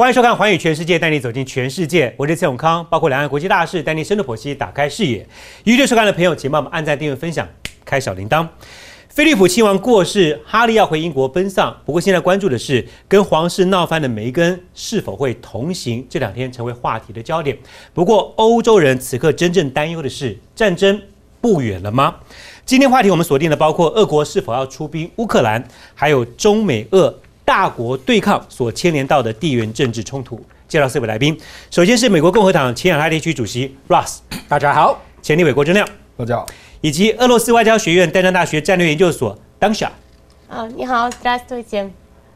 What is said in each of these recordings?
欢迎收看《环宇全世界》，带你走进全世界。我是蔡永康，包括两岸国际大事，带你深度剖析，打开视野。预约收看的朋友，请帮我们按赞、订阅、分享，开小铃铛。菲利普亲王过世，哈利要回英国奔丧。不过现在关注的是，跟皇室闹翻的梅根是否会同行？这两天成为话题的焦点。不过欧洲人此刻真正担忧的是，战争不远了吗？今天话题我们锁定的包括俄国是否要出兵乌克兰，还有中美俄。大国对抗所牵连到的地缘政治冲突，介绍四位来宾。首先是美国共和党前亚太地区主席 Russ，大家好；前立委郭正亮，大家好；以及俄罗斯外交学院丹江大学战略研究所 Dansha，啊，你好，Здравствуйте。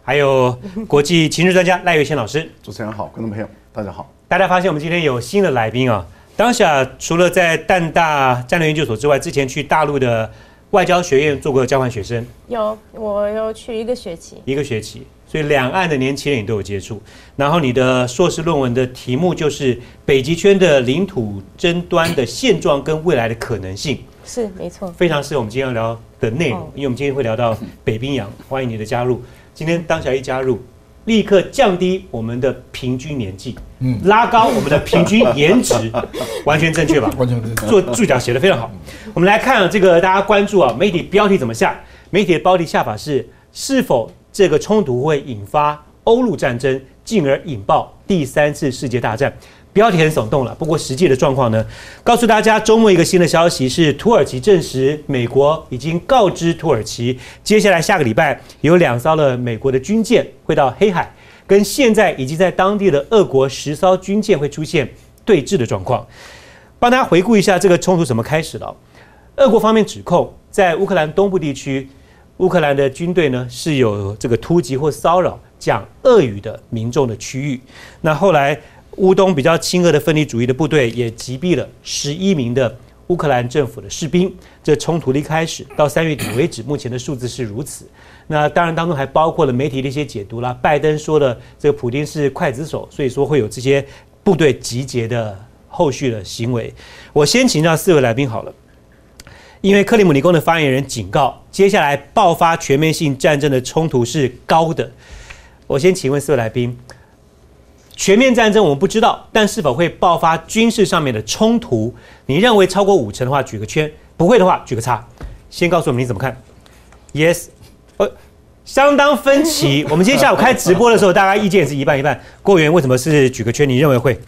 还有国际情势专家赖月谦老师。主持人好，观众朋友大家好。大家发现我们今天有新的来宾啊，Dansha 除了在淡大战略研究所之外，之前去大陆的。 外交学院做过交换学生，有，我有去一个学期，一个学期，所以两岸的年轻人你都有接触。然后你的硕士论文的题目就是北极圈的领土争端的现状跟未来的可能性，是没错，非常适合我们今天要聊的内容，因为我们今天会聊到北冰洋，欢迎你的加入。今天当小一加入。立刻降低我们的平均年纪，嗯，拉高我们的平均颜值，完全正确吧？完全正确。做注脚写的非常好。我们来看这个大家关注啊，媒体标题怎么下？媒体的标题下法是：是否这个冲突会引发欧陆战争，进而引爆第三次世界大战？标题很耸动了，不过实际的状况呢？告诉大家，周末一个新的消息是，土耳其证实，美国已经告知土耳其，接下来下个礼拜有两艘的美国的军舰会到黑海，跟现在已经在当地的俄国十艘军舰会出现对峙的状况。帮大家回顾一下这个冲突怎么开始的。俄国方面指控，在乌克兰东部地区，乌克兰的军队呢是有这个突击或骚扰讲俄语的民众的区域。那后来。乌东比较亲俄的分离主义的部队也击毙了十一名的乌克兰政府的士兵。这冲突的一开始到三月底为止，目前的数字是如此。那当然当中还包括了媒体的一些解读啦。拜登说的这个普京是刽子手，所以说会有这些部队集结的后续的行为。我先请教四位来宾好了，因为克里姆林宫的发言人警告，接下来爆发全面性战争的冲突是高的。我先请问四位来宾。全面战争我们不知道，但是否会爆发军事上面的冲突？你认为超过五成的话，举个圈；不会的话，举个叉。先告诉我们你怎么看？Yes，呃，相当分歧。我们今天下午开直播的时候，大家意见是一半一半。郭源为什么是举个圈？你认为会？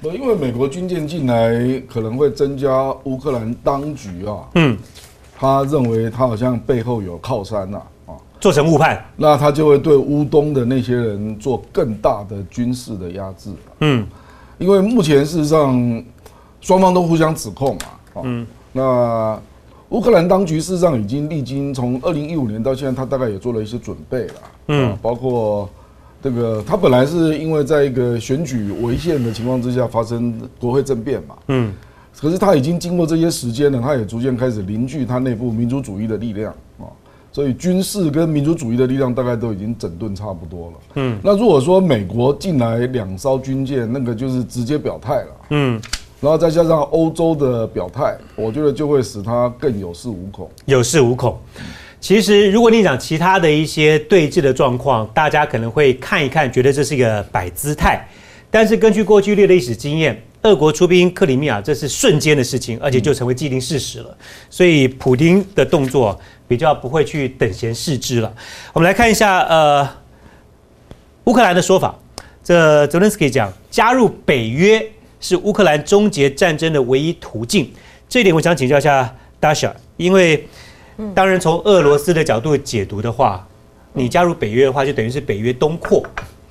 不，因为美国军舰进来可能会增加乌克兰当局啊。嗯，他认为他好像背后有靠山呐。做成误判，那他就会对乌东的那些人做更大的军事的压制。嗯，因为目前事实上双方都互相指控嘛。嗯，那乌克兰当局事实上已经历经从二零一五年到现在，他大概也做了一些准备了。嗯，包括这个，他本来是因为在一个选举违宪的情况之下发生国会政变嘛。嗯，可是他已经经过这些时间了，他也逐渐开始凝聚他内部民族主义的力量啊。所以军事跟民族主义的力量大概都已经整顿差不多了。嗯，那如果说美国进来两艘军舰，那个就是直接表态了。嗯，然后再加上欧洲的表态，我觉得就会使他更有恃无恐。有恃无恐。其实，如果你讲其他的一些对峙的状况，大家可能会看一看，觉得这是一个摆姿态。但是根据过去的历史经验，俄国出兵克里米亚，这是瞬间的事情，而且就成为既定事实了。所以，普京的动作。比较不会去等闲视之了。我们来看一下，呃，乌克兰的说法。这泽连斯基讲，加入北约是乌克兰终结战争的唯一途径。这一点我想请教一下 Dasha，因为当然从俄罗斯的角度解读的话，你加入北约的话，就等于是北约东扩，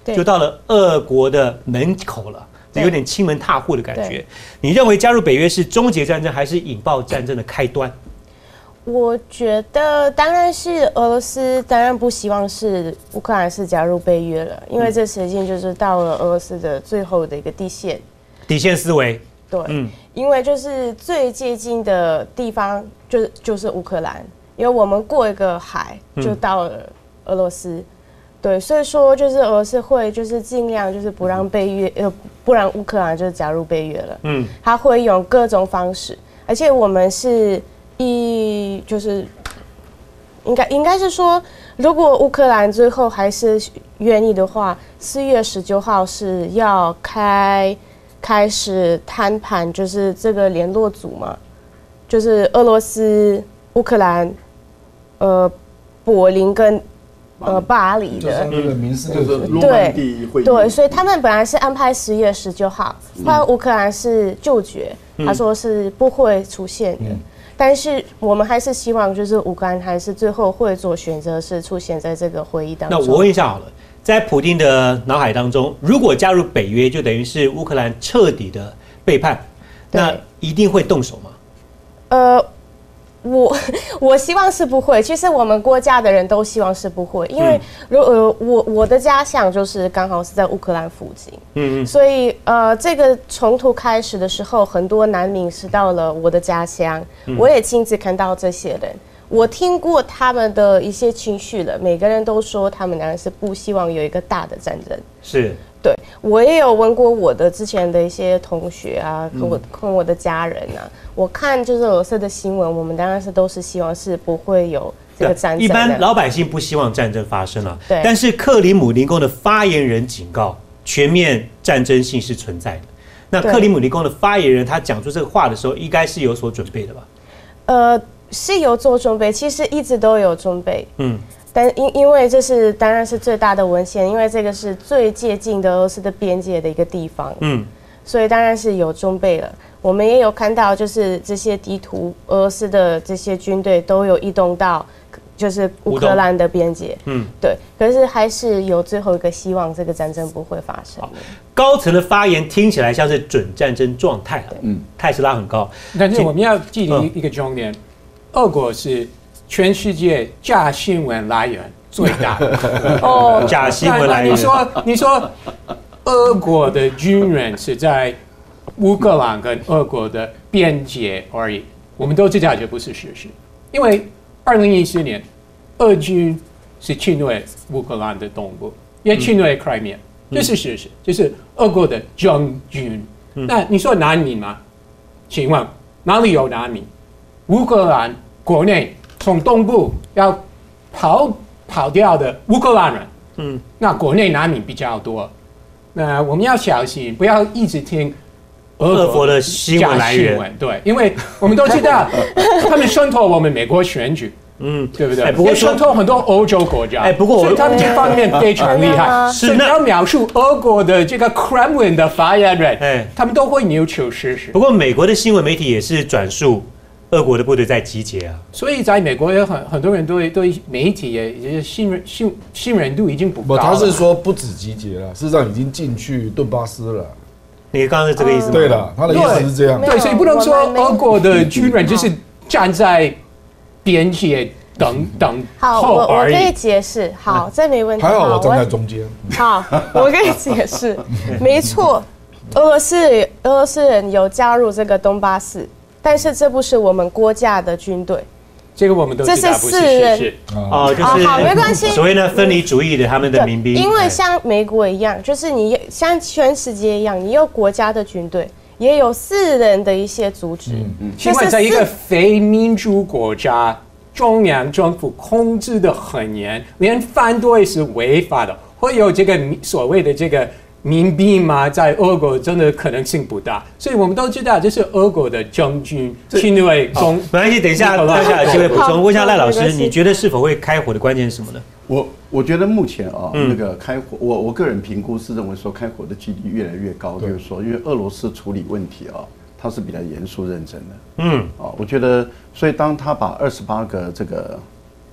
就到了俄国的门口了，有点亲门踏户的感觉。你认为加入北约是终结战争，还是引爆战争的开端？我觉得当然是俄罗斯，当然不希望是乌克兰是加入北约了，因为这实际就是到了俄罗斯的最后的一个底线。底线思维。对，嗯，因为就是最接近的地方就是就是乌克兰，因为我们过一个海就到了俄罗斯，对，所以说就是俄罗斯会就是尽量就是不让北约呃不然乌克兰就加入北约了，嗯，他会用各种方式，而且我们是。一就是应该应该是说，如果乌克兰最后还是愿意的话，四月十九号是要开开始谈判，就是这个联络组嘛，就是俄罗斯、乌克兰、呃柏林跟呃巴黎就是的。那个民事就是就是诺曼底会议，对，所以他们本来是安排十月十九号，后来乌克兰是拒绝，他说是不会出现的。但是我们还是希望，就是乌克兰还是最后会做选择，是出现在这个会议当中。那我问一下好了，在普京的脑海当中，如果加入北约，就等于是乌克兰彻底的背叛，那一定会动手吗？呃，我 我希望是不会。其实我们国家的人都希望是不会，因为如呃我我的家乡就是刚好是在乌克兰附近，嗯嗯，所以呃这个冲突开始的时候，很多难民是到了我的家乡，我也亲自看到这些人。我听过他们的一些情绪了，每个人都说他们当然是不希望有一个大的战争。是对我也有问过我的之前的一些同学啊，跟我跟我的家人啊，我看就是俄罗斯的新闻，我们当然是都是希望是不会有这个战争。一般老百姓不希望战争发生啊。对但是克里姆林宫的发言人警告，全面战争性是存在的。那克里姆林宫的发言人他讲出这个话的时候，应该是有所准备的吧？呃是有做准备，其实一直都有准备，嗯，但因因为这是当然是最大的文献，因为这个是最接近的俄罗斯的边界的一个地方，嗯，所以当然是有装备了。我们也有看到，就是这些地图，俄罗斯的这些军队都有移动到，就是乌克兰的边界。嗯，对。可是还是有最后一个希望，这个战争不会发生。高层的发言听起来像是准战争状态了，嗯，态势拉很高。但是我们要记得一个重点，俄国是全世界假新闻来源最大的。哦，假新闻来源你，说，你说，俄国的军人是在乌克兰跟俄国的边界而已，我们都知道这不是事实，因为二零一四年，俄军是侵略乌克兰的东部，也侵略 Crimea，、这是事实，就是俄国的将军。那你说难民吗？请问哪里有难民？乌克兰国内从东部要跑跑掉的乌克兰人，嗯，那国内难民比较多。那我们要小心，不要一直听俄国的新闻来源假新闻对，因为我们都知道 他们渗透我们美国选举，嗯，对不对？哎不渗透很多欧洲国家，哎不过我所以他们这方面非常厉害。是那要描述俄国的这个 Kremlin 的发言人，哎他们都会扭曲事实不。过美国的新闻媒体也是转述俄国的部队在集结啊。所以在美国有很很多人对对媒体也也信任信信任度已经不不，高了。他是说不止集结了，事实上已经进去顿巴斯了。你刚刚是这个意思吗？对了，他的意思是这样对，所以不能说俄国的军人就是站在边界等等好，我我而可以。解释。好，这没问题。还好我站在中间。好，我可以解释。没错，俄罗斯俄罗斯人有加入这个东巴斯，但是这不是我们国家的军队。这个我们都知道这是四人。啊，哦，就哦好没关系所谓呢分离主义的他们的民兵，因为哎像美国一样，就是你像全世界一样，你有国家的军队，也有私人的一些组织。请问，在一个非民主国家，中央政府控制的很严，连反对是违法的，会有这个所谓的这个民兵嘛？在俄国真的可能性不大，所以我们都知道这是俄国的将军侵略中。没关系，等一下好吧大家有机会补充。问一下赖老师，你觉得是否会开火的关键是什么呢？我我觉得目前啊，嗯那个开火，我我个人评估是认为说开火的几率越来越高，就是说，因为俄罗斯处理问题啊，他是比较严肃认真的嗯，啊。我觉得，所以当他把二十八个这个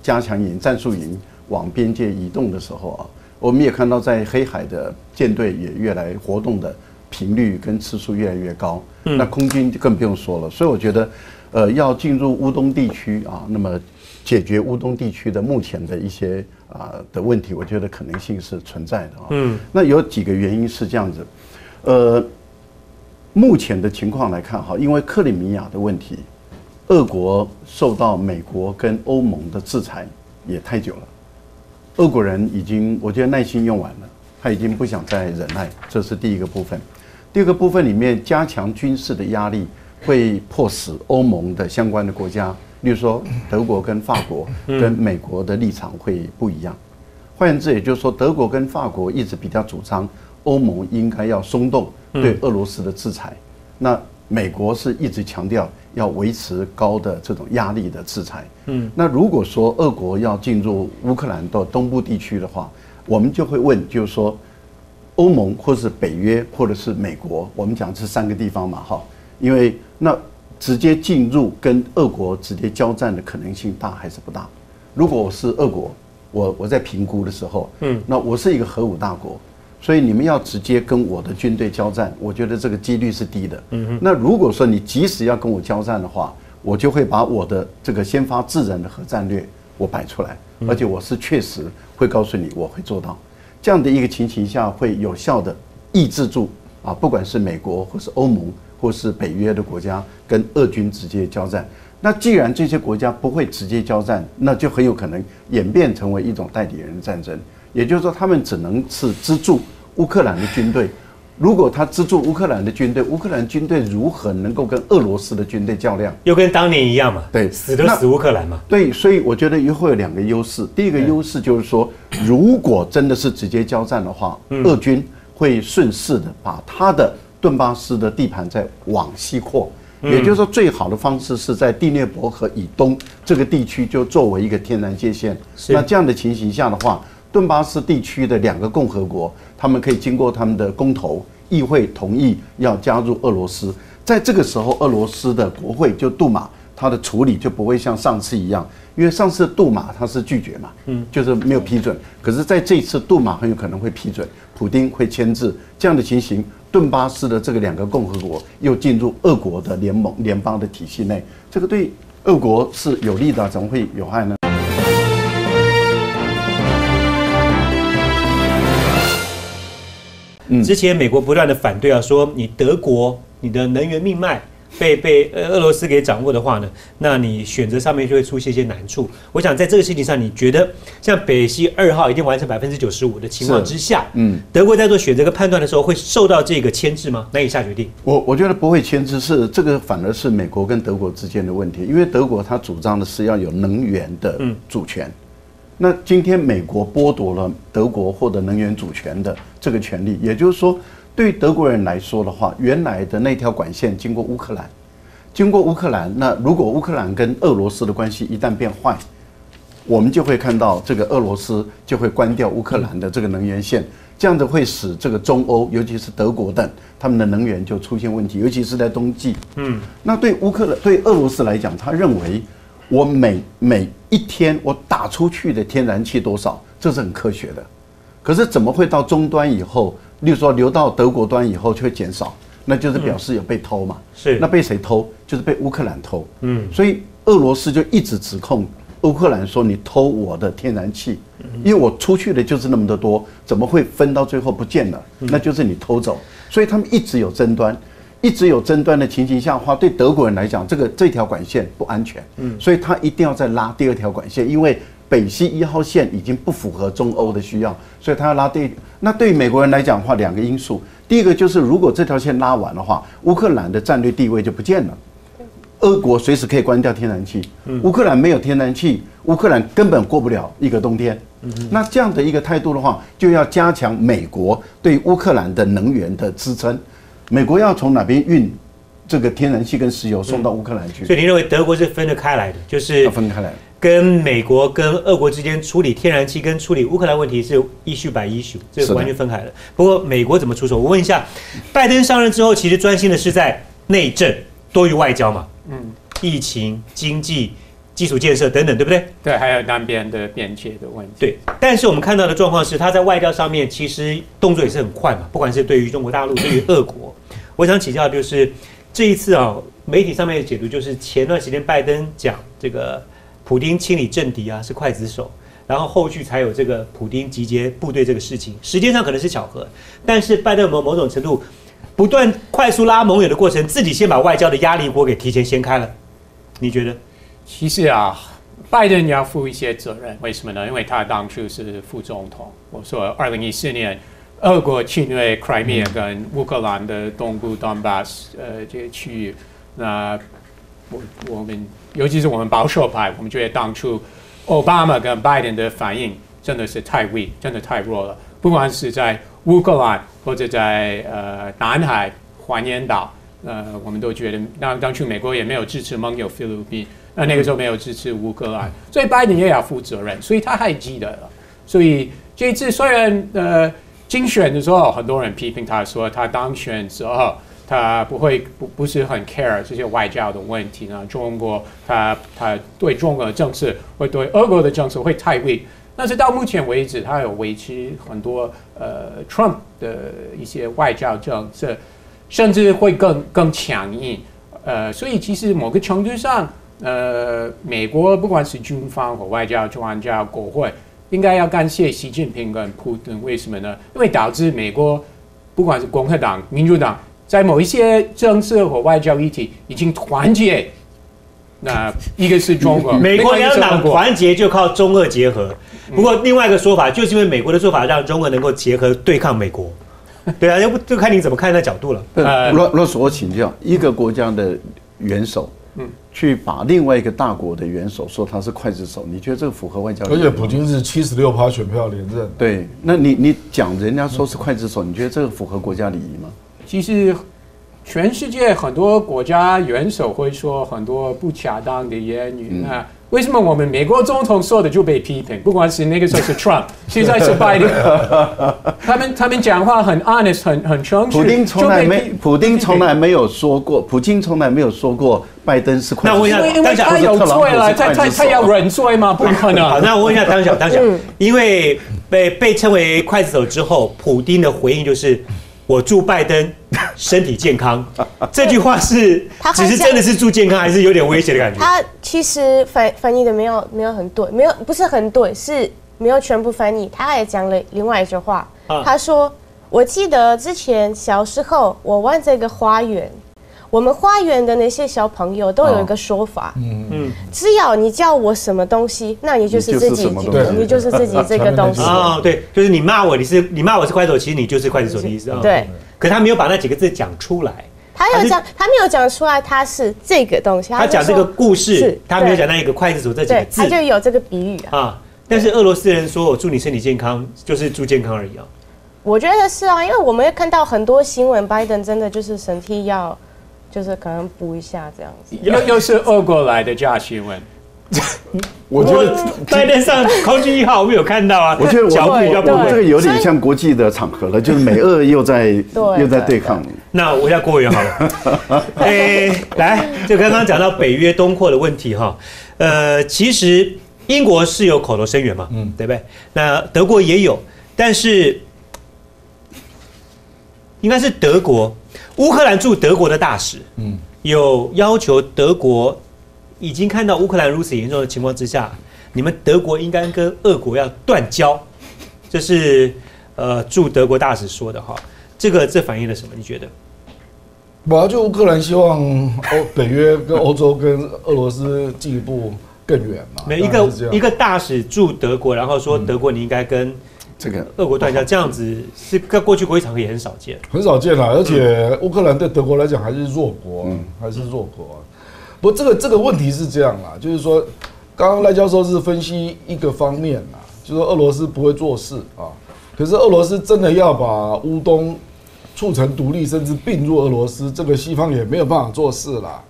加强营、战术营往边界移动的时候啊，我们也看到在黑海的舰队也越来活动的频率跟次数越来越高，那空军就更不用说了。所以我觉得，呃，要进入乌东地区啊，那么解决乌东地区的目前的一些啊、的问题，我觉得可能性是存在的啊。嗯，那有几个原因是这样子，呃，目前的情况来看哈，因为克里米亚的问题，俄国受到美国跟欧盟的制裁也太久了，俄国人已经我觉得耐心用完了，他已经不想再忍耐，这是第一个部分。第二个部分里面，加强军事的压力会迫使欧盟的相关的国家例如说德国跟法国跟美国的立场会不一样。换言之，也就是说，德国跟法国一直比较主张欧盟应该要松动对俄罗斯的制裁，那美国是一直强调要维持高的这种压力的制裁。嗯，那如果说俄国要进入乌克兰到东部地区的话，我们就会问，就是说，欧盟或是北约或者是美国，我们讲这三个地方嘛，哈，因为那直接进入跟俄国直接交战的可能性大还是不大？如果我是俄国，我我在评估的时候，嗯，那我是一个核武大国，所以你们要直接跟我的军队交战，我觉得这个几率是低的。嗯那如果说你即使要跟我交战的话，我就会把我的这个先发制人的核战略我摆出来，而且我是确实会告诉你我会做到。这样的一个情形下，会有效的抑制住啊，不管是美国或是欧盟或是北约的国家跟俄军直接交战。那既然这些国家不会直接交战，那就很有可能演变成为一种代理人的战争。也就是说，他们只能是资助乌克兰的军队。如果他资助乌克兰的军队，乌克兰军队如何能够跟俄罗斯的军队较量？又跟当年一样嘛？对，死都死乌克兰嘛？对，所以我觉得又会有两个优势。第一个优势就是说，如果真的是直接交战的话，俄军会顺势的把他的顿巴斯的地盘再往西扩。也就是说，最好的方式是在第聂伯河以东这个地区就作为一个天然界限。那这样的情形下的话，顿巴斯地区的两个共和国，他们可以经过他们的公投，议会同意要加入俄罗斯。在这个时候，俄罗斯的国会就杜马，它的处理就不会像上次一样，因为上次杜马他是拒绝嘛，嗯，就是没有批准。可是在这次，杜马很有可能会批准，普丁会签字，这样的情形。顿巴斯的这个两个共和国又进入俄国的联盟联邦的体系内，这个对俄国是有利的，怎么会有害呢？之前美国不断的反对啊，说你德国你的能源命脉。被被呃俄罗斯给掌握的话呢，那你选择上面就会出现一些难处。我想在这个事情上，你觉得像北溪二号已经完成百分之九十五的情况之下，嗯，德国在做选择跟判断的时候会受到这个牵制吗？难以下决定。我我觉得不会牵制，是这个反而是美国跟德国之间的问题，因为德国它主张的是要有能源的主权。那今天美国剥夺了德国获得能源主权的这个权利，也就是说。对德国人来说的话，原来的那条管线经过乌克兰，经过乌克兰，那如果乌克兰跟俄罗斯的关系一旦变坏，我们就会看到这个俄罗斯就会关掉乌克兰的这个能源线，这样子会使这个中欧，尤其是德国等他们的能源就出现问题，尤其是在冬季。嗯，那对乌克兰对俄罗斯来讲，他认为我每每一天我打出去的天然气多少，这是很科学的，可是怎么会到终端以后？例如说，流到德国端以后就会减少，那就是表示有被偷嘛。是，那被谁偷？就是被乌克兰偷。嗯，所以俄罗斯就一直指控乌克兰说你偷我的天然气，因为我出去的就是那么的多，怎么会分到最后不见了？那就是你偷走。所以他们一直有争端，一直有争端的情形下话，对德国人来讲，这个这条管线不安全。嗯，所以他一定要再拉第二条管线，因为。北溪一号线已经不符合中欧的需要，所以他要拉第。那对于美国人来讲的话，两个因素，第一个就是如果这条线拉完的话，乌克兰的战略地位就不见了。俄国随时可以关掉天然气，乌克兰没有天然气，乌克兰根本过不了一个冬天。那这样的一个态度的话，就要加强美国对乌克兰的能源的支撑。美国要从哪边运这个天然气跟石油送到乌克兰去？所以您认为德国是分得开来的，就是分开来。跟美国跟俄国之间处理天然气跟处理乌克兰问题是一秀百一秀，这个完全分开的。不过美国怎么出手？我问一下，拜登上任之后，其实专心的是在内政多于外交嘛？嗯，疫情、经济、基础建设等等，对不对？对，还有南边的边界的问题。对，但是我们看到的状况是，他在外交上面其实动作也是很快嘛，不管是对于中国大陆，对于俄国。我想请教就是这一次啊，媒体上面的解读就是前段时间拜登讲这个。普丁清理政敌啊，是刽子手，然后后续才有这个普丁集结部队这个事情，时间上可能是巧合，但是拜登某某种程度不断快速拉盟友的过程，自己先把外交的压力锅给提前掀开了，你觉得？其实啊，拜登要负一些责任，为什么呢？因为他当初是副总统。我说，二零一四年，俄国侵略 Crimea 跟乌克兰的东部 Donbas 呃这些区域，那。我我们尤其是我们保守派，我们觉得当初奥巴马跟拜登的反应真的是太 weak，真的太弱了。不管是在乌克兰或者在呃南海黄岩岛，呃，我们都觉得那当初美国也没有支持盟友菲律宾，那那个时候没有支持乌克兰，所以拜登也要负责任，所以他还记得了。所以这一次虽然呃竞选的时候很多人批评他说他当选之后。他不会不不是很 care 这些外交的问题呢？中国他他对中国的政策会对俄国的政策会太软但是到目前为止，他有维持很多呃 Trump 的一些外交政策，甚至会更更强硬。呃，所以其实某个程度上，呃，美国不管是军方或外交专家、国会，应该要感谢习近平跟普京。为什么呢？因为导致美国不管是共和党、民主党。在某一些政策和外交议题已经团结，那一个是中国，美国两党团结就靠中俄结合。不过另外一个说法，就是因为美国的做法让中俄能够结合对抗美国。对啊，要不就看你怎么看那角度了。呃，罗罗斯，我请教，一个国家的元首，嗯，去把另外一个大国的元首说他是刽子手，你觉得这个符合外交？而且普京是七十六趴选票连任。对，那你你讲人家说是刽子手，你觉得这个符合国家礼仪吗？其实，全世界很多国家元首会说很多不恰当的言语。那为什么我们美国总统说的就被批评？不管是那个时候是 Trump，现在是拜登，他们他们讲话很 honest，很很诚实。普京从来没，普京从来没有说过，普京从来没有说过拜登是。那我问一下，因为他有罪了，他他他要认罪吗？不可能。好，那我问一下 当小当小，因为被被称为刽子手之后，普京的回应就是。我祝拜登 身体健康，这句话是只是真的是祝健康，还是有点威胁的感觉？他其实翻翻译的没有没有很对，没有不是很对，是没有全部翻译。他还讲了另外一句话，他说：“我记得之前小时候我玩这个花园。”我们花园的那些小朋友都有一个说法，嗯嗯，只要你叫我什么东西，那你就是自己，你就是自己这个东西。哦，对，就是你骂我，你是你骂我是筷子手，其实你就是筷子手的意思啊。对，可他没有把那几个字讲出来。他有讲，他没有讲出来，他是这个东西。他讲这个故事，他没有讲那一个筷子手这几个字，他就有这个比喻啊。但是俄罗斯人说我祝你身体健康，就是祝健康而已啊。我觉得是啊，因为我们看到很多新闻，拜登真的就是身体要。就是可能补一下这样子，又 又是俄国来的假新闻，我觉得在那上空军一号我们有看到啊，我觉得我这个有点像国际的场合了，就是美俄又在 又在对抗。那我要国务员好了，哎，来，就刚刚讲到北约东扩的问题哈，呃，其实英国是有口头声援嘛，嗯，对不对？那德国也有，但是应该是德国。乌克兰驻德国的大使，嗯，有要求德国已经看到乌克兰如此严重的情况之下，你们德国应该跟俄国要断交，这是呃驻德国大使说的哈。这个这反映了什么？你觉得？我就乌克兰希望 欧北约跟欧洲跟俄罗斯进一步更远嘛。每一个一个大使驻德国，然后说德国你应该跟。这个俄国断交这样子是在过去国际场合也很少见，很少见啦。而且乌克兰对德国来讲还是弱国，还是弱国。不，这个这个问题是这样啦，就是说，刚刚赖教授是分析一个方面啦，就是说俄罗斯不会做事啊。可是俄罗斯真的要把乌东促成独立，甚至并入俄罗斯，这个西方也没有办法做事啦。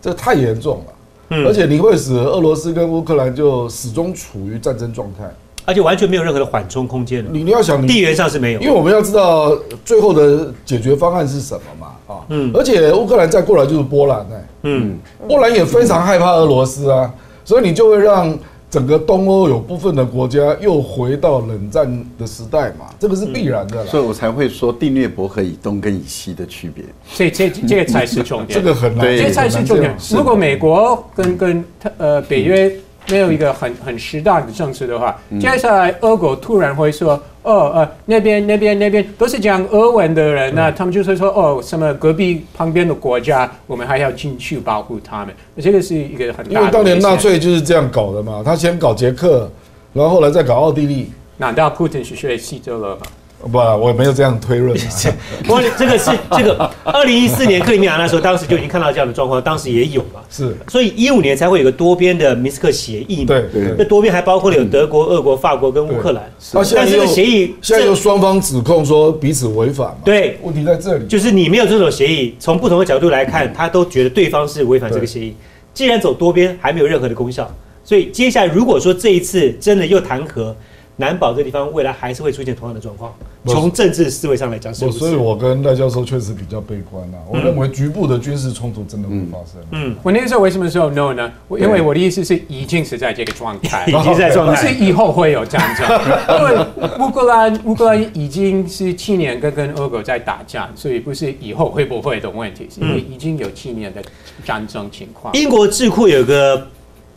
这太严重了，而且你会使俄罗斯跟乌克兰就始终处于战争状态。而且完全没有任何的缓冲空间你你要想，地缘上是没有，因为我们要知道最后的解决方案是什么嘛啊。嗯。而且乌克兰再过来就是波兰哎。嗯。波兰也非常害怕俄罗斯啊，所以你就会让整个东欧有部分的国家又回到冷战的时代嘛，这个是必然的。所以我才会说定略伯和以东跟以西的区别。所以这 这个才是重点。这个很难。这才是重点。如果美国跟跟呃北约。没有一个很很适当的政策的话，接下来俄国突然会说：“哦，呃，那边那边那边都是讲俄文的人，那他们就会说：哦，什么隔壁旁边的国家，我们还要进去保护他们。这个是一个很大的。因为当年纳粹就是这样搞的嘛，他先搞捷克，然后后来再搞奥地利。难道普京是学希特勒吗？不，我没有这样推论啊。不过这个是这个二零一四年克里米亚那时候，当时就已经看到这样的状况，当时也有嘛。是，所以一五年才会有个多边的明斯克协议嘛。对对那多边还包括了有德国、俄国、法国跟乌克兰。但这个协议现在这又双方指控说彼此违反嘛？对问题在这里。就是你没有这种协议，从不同的角度来看，他都觉得对方是违反这个协议。既然走多边还没有任何的功效，所以接下来如果说这一次真的又谈和，难保这地方未来还是会出现同样的状况。我从政治思维上来讲是。所以我跟赖教授确实比较悲观啊。我认为局部的军事冲突真的会发生。嗯，我那个时候为什么说 no 呢？我因为我的意思是已经是在这个状态 已。经在状不是。以后会有战争，因为乌克兰乌克兰已经是七年跟跟俄国在打仗，所以不是以后会不会的问题，是因为已经有七年的战争情况。英国智库有个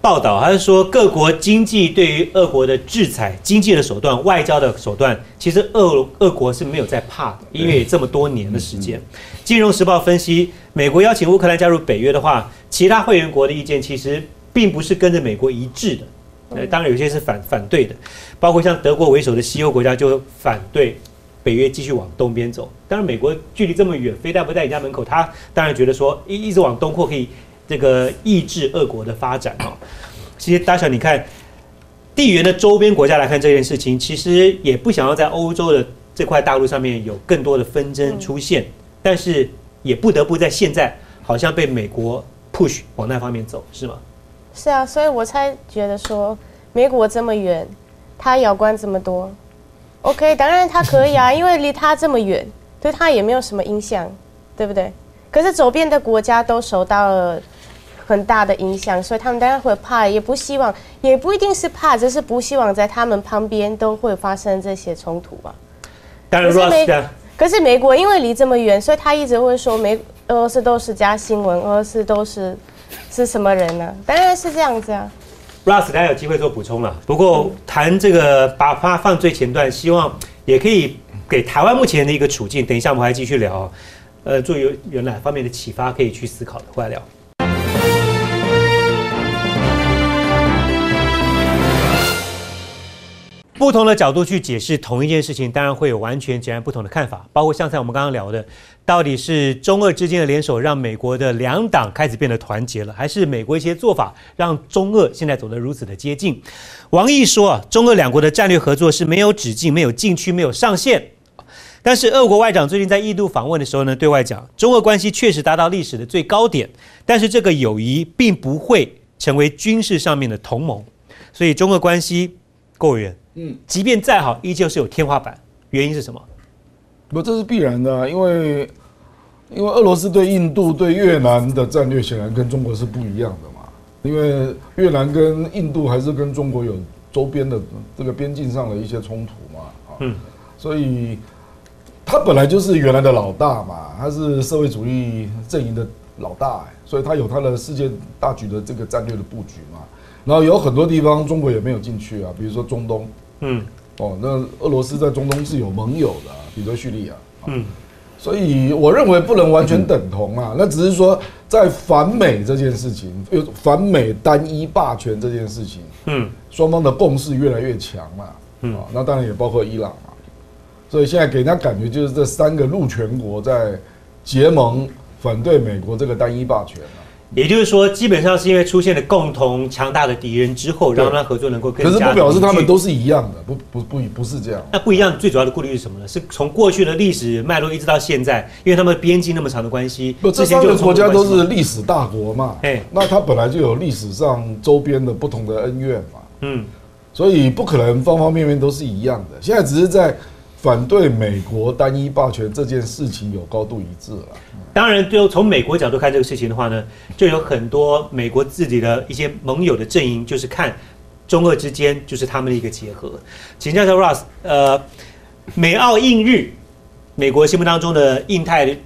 报道，他是说各国经济对于俄国的制裁、经济的手段、外交的手段，其实俄俄国是没有在怕的，因为这么多年的时间。金融时报分析，美国邀请乌克兰加入北约的话，其他会员国的意见其实并不是跟着美国一致的。呃，当然有些是反反对的，包括像德国为首的西欧国家就反对北约继续往东边走。当然，美国距离这么远，非但不在你家门口，他当然觉得说一一直往东扩可以这个抑制俄国的发展哦。其实大小你看，地缘的周边国家来看这件事情，其实也不想要在欧洲的这块大陆上面有更多的纷争出现，但是也不得不在现在好像被美国 push 往那方面走，是吗？是啊，所以我才觉得说，美国这么远，他要关这么多，OK，当然他可以啊，因为离他这么远，对他也没有什么影响，对不对？可是周边的国家都受到了很大的影响，所以他们当然会怕，也不希望，也不一定是怕，只是不希望在他们旁边都会发生这些冲突吧。当然可是的可是美国因为离这么远，所以他一直会说美俄罗斯都是假新闻，俄罗斯都是是什么人呢、当然是这样子啊。Russ，大家有机会做补充了。不过谈这个把它放最前段，希望也可以给台湾目前的一个处境。等一下我们还继续聊，呃，做有有哪方面的启发可以去思考的，回来聊。不同的角度去解释同一件事情，当然会有完全截然不同的看法。包括像在我们刚刚聊的，到底是中俄之间的联手让美国的两党开始变得团结了，还是美国一些做法让中俄现在走得如此的接近？王毅说啊，中俄两国的战略合作是没有止境、没有禁区、没有上限。但是俄国外长最近在印度访问的时候呢，对外讲中俄关系确实达到历史的最高点，但是这个友谊并不会成为军事上面的同盟，所以中俄关系，够远，嗯，即便再好，依旧是有天花板。原因是什么？不，这是必然的、啊，因为因为俄罗斯对印度、对越南的战略显然跟中国是不一样的嘛。因为越南跟印度还是跟中国有周边的这个边境上的一些冲突嘛，啊，嗯所以他本来就是原来的老大嘛，他是社会主义阵营的老大、哎所以他有他的世界大局的这个战略的布局嘛。然后有很多地方中国也没有进去啊，比如说中东，嗯哦，那俄罗斯在中东是有盟友的啊、比如说叙利亚。嗯所以我认为不能完全等同啊，那只是说在反美这件事情，有反美单一霸权这件事情，嗯双方的共识越来越强嘛，嗯啊，那当然也包括伊朗嘛，所以现在给人家感觉就是这三个陆权国在结盟反对美国这个单一霸权啊。也就是说，基本上是因为出现了共同强大的敌人之后，让他们合作能够更加。可是不表示他们都。是一样的，不不不不是这样。那不一样，最主要的顾虑是什么呢？是从过去的历史脉络一直到现在，因为他们边境那么长的关系，不，这三个国家都是历史大国嘛，哎那它本来就有历史上周边的不同的恩怨嘛，嗯所以不可能方方面面都是一样的。现在只是在反对美国单一霸权这件事情有高度一致了。当然，就从美国角度看这个事情的话呢，就有很多美国自己的一些盟友的阵营，就是看中俄之间就是他们的一个结合。请教一下 Ross，呃，美澳印日，美国心目当中的印太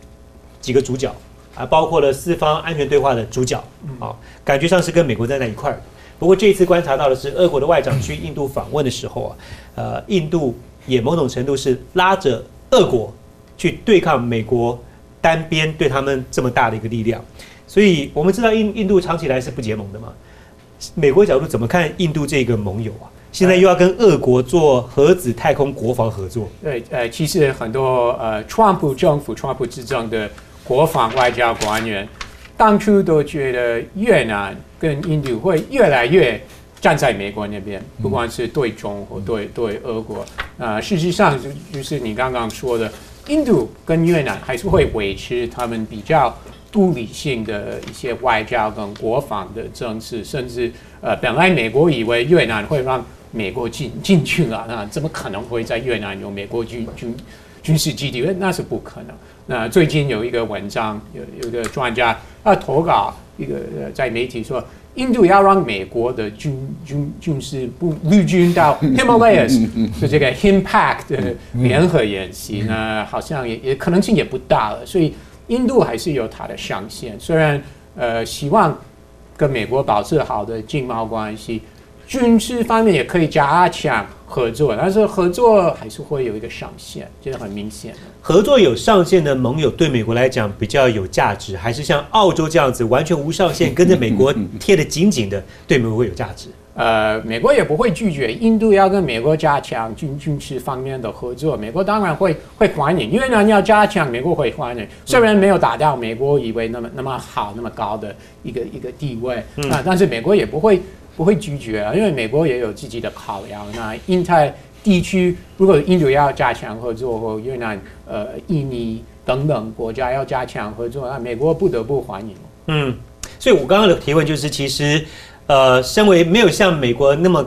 几个主角啊，包括了四方安全对话的主角啊，感觉上是跟美国站在一块儿。不过这一次观察到的是，俄国的外长去印度访问的时候啊，呃，印度也某种程度是拉着俄国去对抗美国单边对他们这么大的一个力量。所以我们知道印印度长期以来是不结盟的嘛。美国角度怎么看印度这个盟友啊？现在又要跟俄国做核子太空国防合作。对，呃，其实很多呃，川普政府、川普执政的国防外交官员，当初都觉得越南跟印度会越来越站在美国那边，不管是对中或对对俄国。啊，事实上就就是你刚刚说的，印度跟越南还是会维持他们比较独立性的一些外交跟国防的政策，甚至呃，本来美国以为越南会让美国进 进去了，那怎么可能会在越南有美国军军军事基地？那是不可能。那最近有一个文章，有有一个专家他投稿一个在媒体说，印度要让美国的军军军事部陆军到 Himalayas 就这个 Impact 的联合演习呢，好像也也可能性也不大了。所以印度还是有它的上限，虽然呃希望跟美国保持好的经贸关系。军事方面也可以加强合作，但是合作还是会有一个上限，这是很明显的。合作有上限的盟友对美国来讲比较有价值，还是像澳洲这样子完全无上限，跟着美国贴得紧紧的，对美国有价值？呃，美国也不会拒绝印度要跟美国加强军军事方面的合作，美国当然会会欢迎，因为呢要加强，美国会欢迎。虽然没有达到美国以为那么那么好、那么高的一个一个地位啊，但是美国也不会。不会拒绝啊，因为美国也有自己的考量。那印太地区如果印度要加强合作，或越南、呃、印尼等等国家要加强合作，那美国不得不欢迎。嗯，所以我刚刚的提问就是，其实，呃，身为没有像美国那么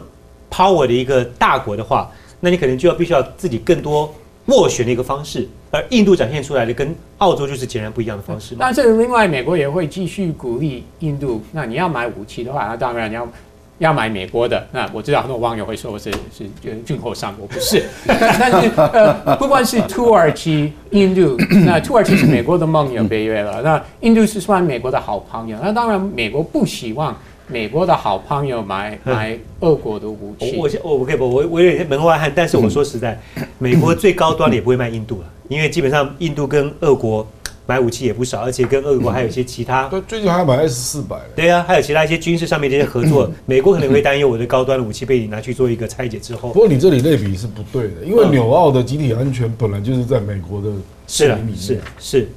power 的一个大国的话，那你可能就要必须要自己更多斡旋的一个方式。而印度展现出来的跟澳洲就是截然不一样的方式。但是另外，美国也会继续鼓励印度。那你要买武器的话，那当然你要。要买美国的，那我知道很多网友会说我是是进口商，我不是。但是呃，不管是土耳其、印度，那土耳其是美国的盟友，北约了。那印度是算美国的好朋友，那当然美国不希望美国的好朋友买 买俄国的武器。我我我可以不，我我有点门外汉，但是我说实在，美国最高端的也不会卖印度了，因为基本上印度跟俄国。买武器也不少，而且跟俄国还有一些其他。对，最近还要买 S 四百。对啊，还有其他一些军事上面的一些合作，美国可能会担忧我的高端的武器被你拿去做一个拆解之后。不过你这里类比是不对的，因为纽澳的集体安全本来就是在美国的是的，是是。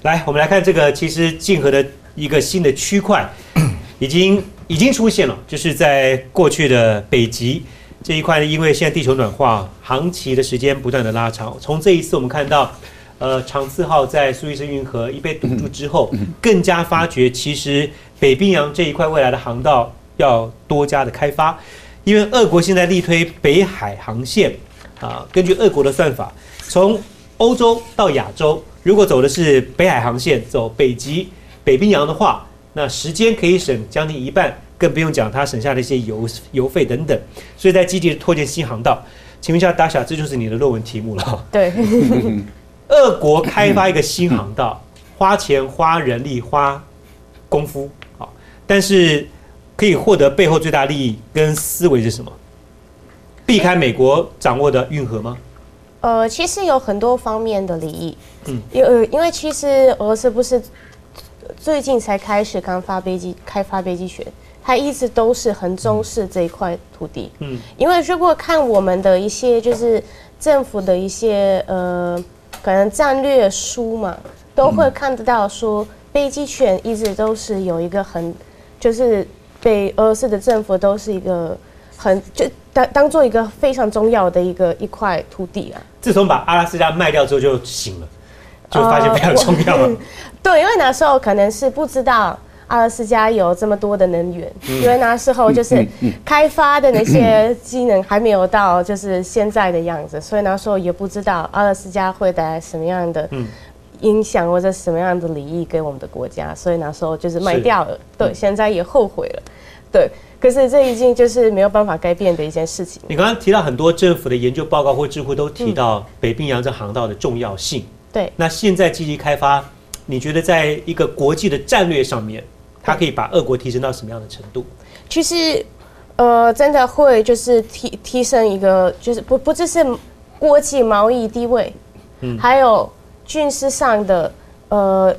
来，我们来看这个，其实竞合的一个新的区块，已经已经出现了，就是在过去的北极这一块呢，因为现在地球暖化，航期的时间不断的拉长，从这一次我们看到。呃，长次号在苏伊士运河一被堵住之后，更加发觉其实北冰洋这一块未来的航道要多加的开发，因为俄国现在力推北海航线啊，根据俄国的算法，从欧洲到亚洲，如果走的是北海航线，走北极、北冰洋的话，那时间可以省将近一半，更不用讲它省下的一些油油费等等，所以在积极拓建新航道。请问一下达小，这就是你的论文题目了？对。俄国开发一个新航道，花钱、花人力、花功夫，好，但是可以获得背后最大利益跟思维是什么？避开美国掌握的运河吗？呃，其实有很多方面的利益。嗯，因呃因为其实俄罗斯不是最近才开始刚发飞机开发飞机学，它一直都是很重视这一块土地。嗯，因为如果看我们的一些就是政府的一些呃。可能战略书嘛，都会看得到说，北极圈一直都是有一个很，就是被俄罗斯的政府都是一个很就当当做一个非常重要的一个一块土地啊。自从把阿拉斯加卖掉之后就醒了，就发现非常重要了。对，因为那时候可能是不知道。阿拉斯加有这么多的能源，因为那时候就是开发的那些机能还没有到就是现在的样子，所以那时候也不知道阿拉斯加会带来什么样的影响或者什么样的利益给我们的国家，所以那时候就是卖掉了。对，现在也后悔了。对，可是这已经就是没有办法改变的一件事情。你刚刚提到很多政府的研究报告或智库都提到北冰洋这航道的重要性。对，那现在积极开发，你觉得在一个国际的战略上面？它可以把俄国提升到什么样的程度？其实，呃，真的会就是提提升一个，就是不不只是国际贸易地位，嗯，还有军事上的，呃，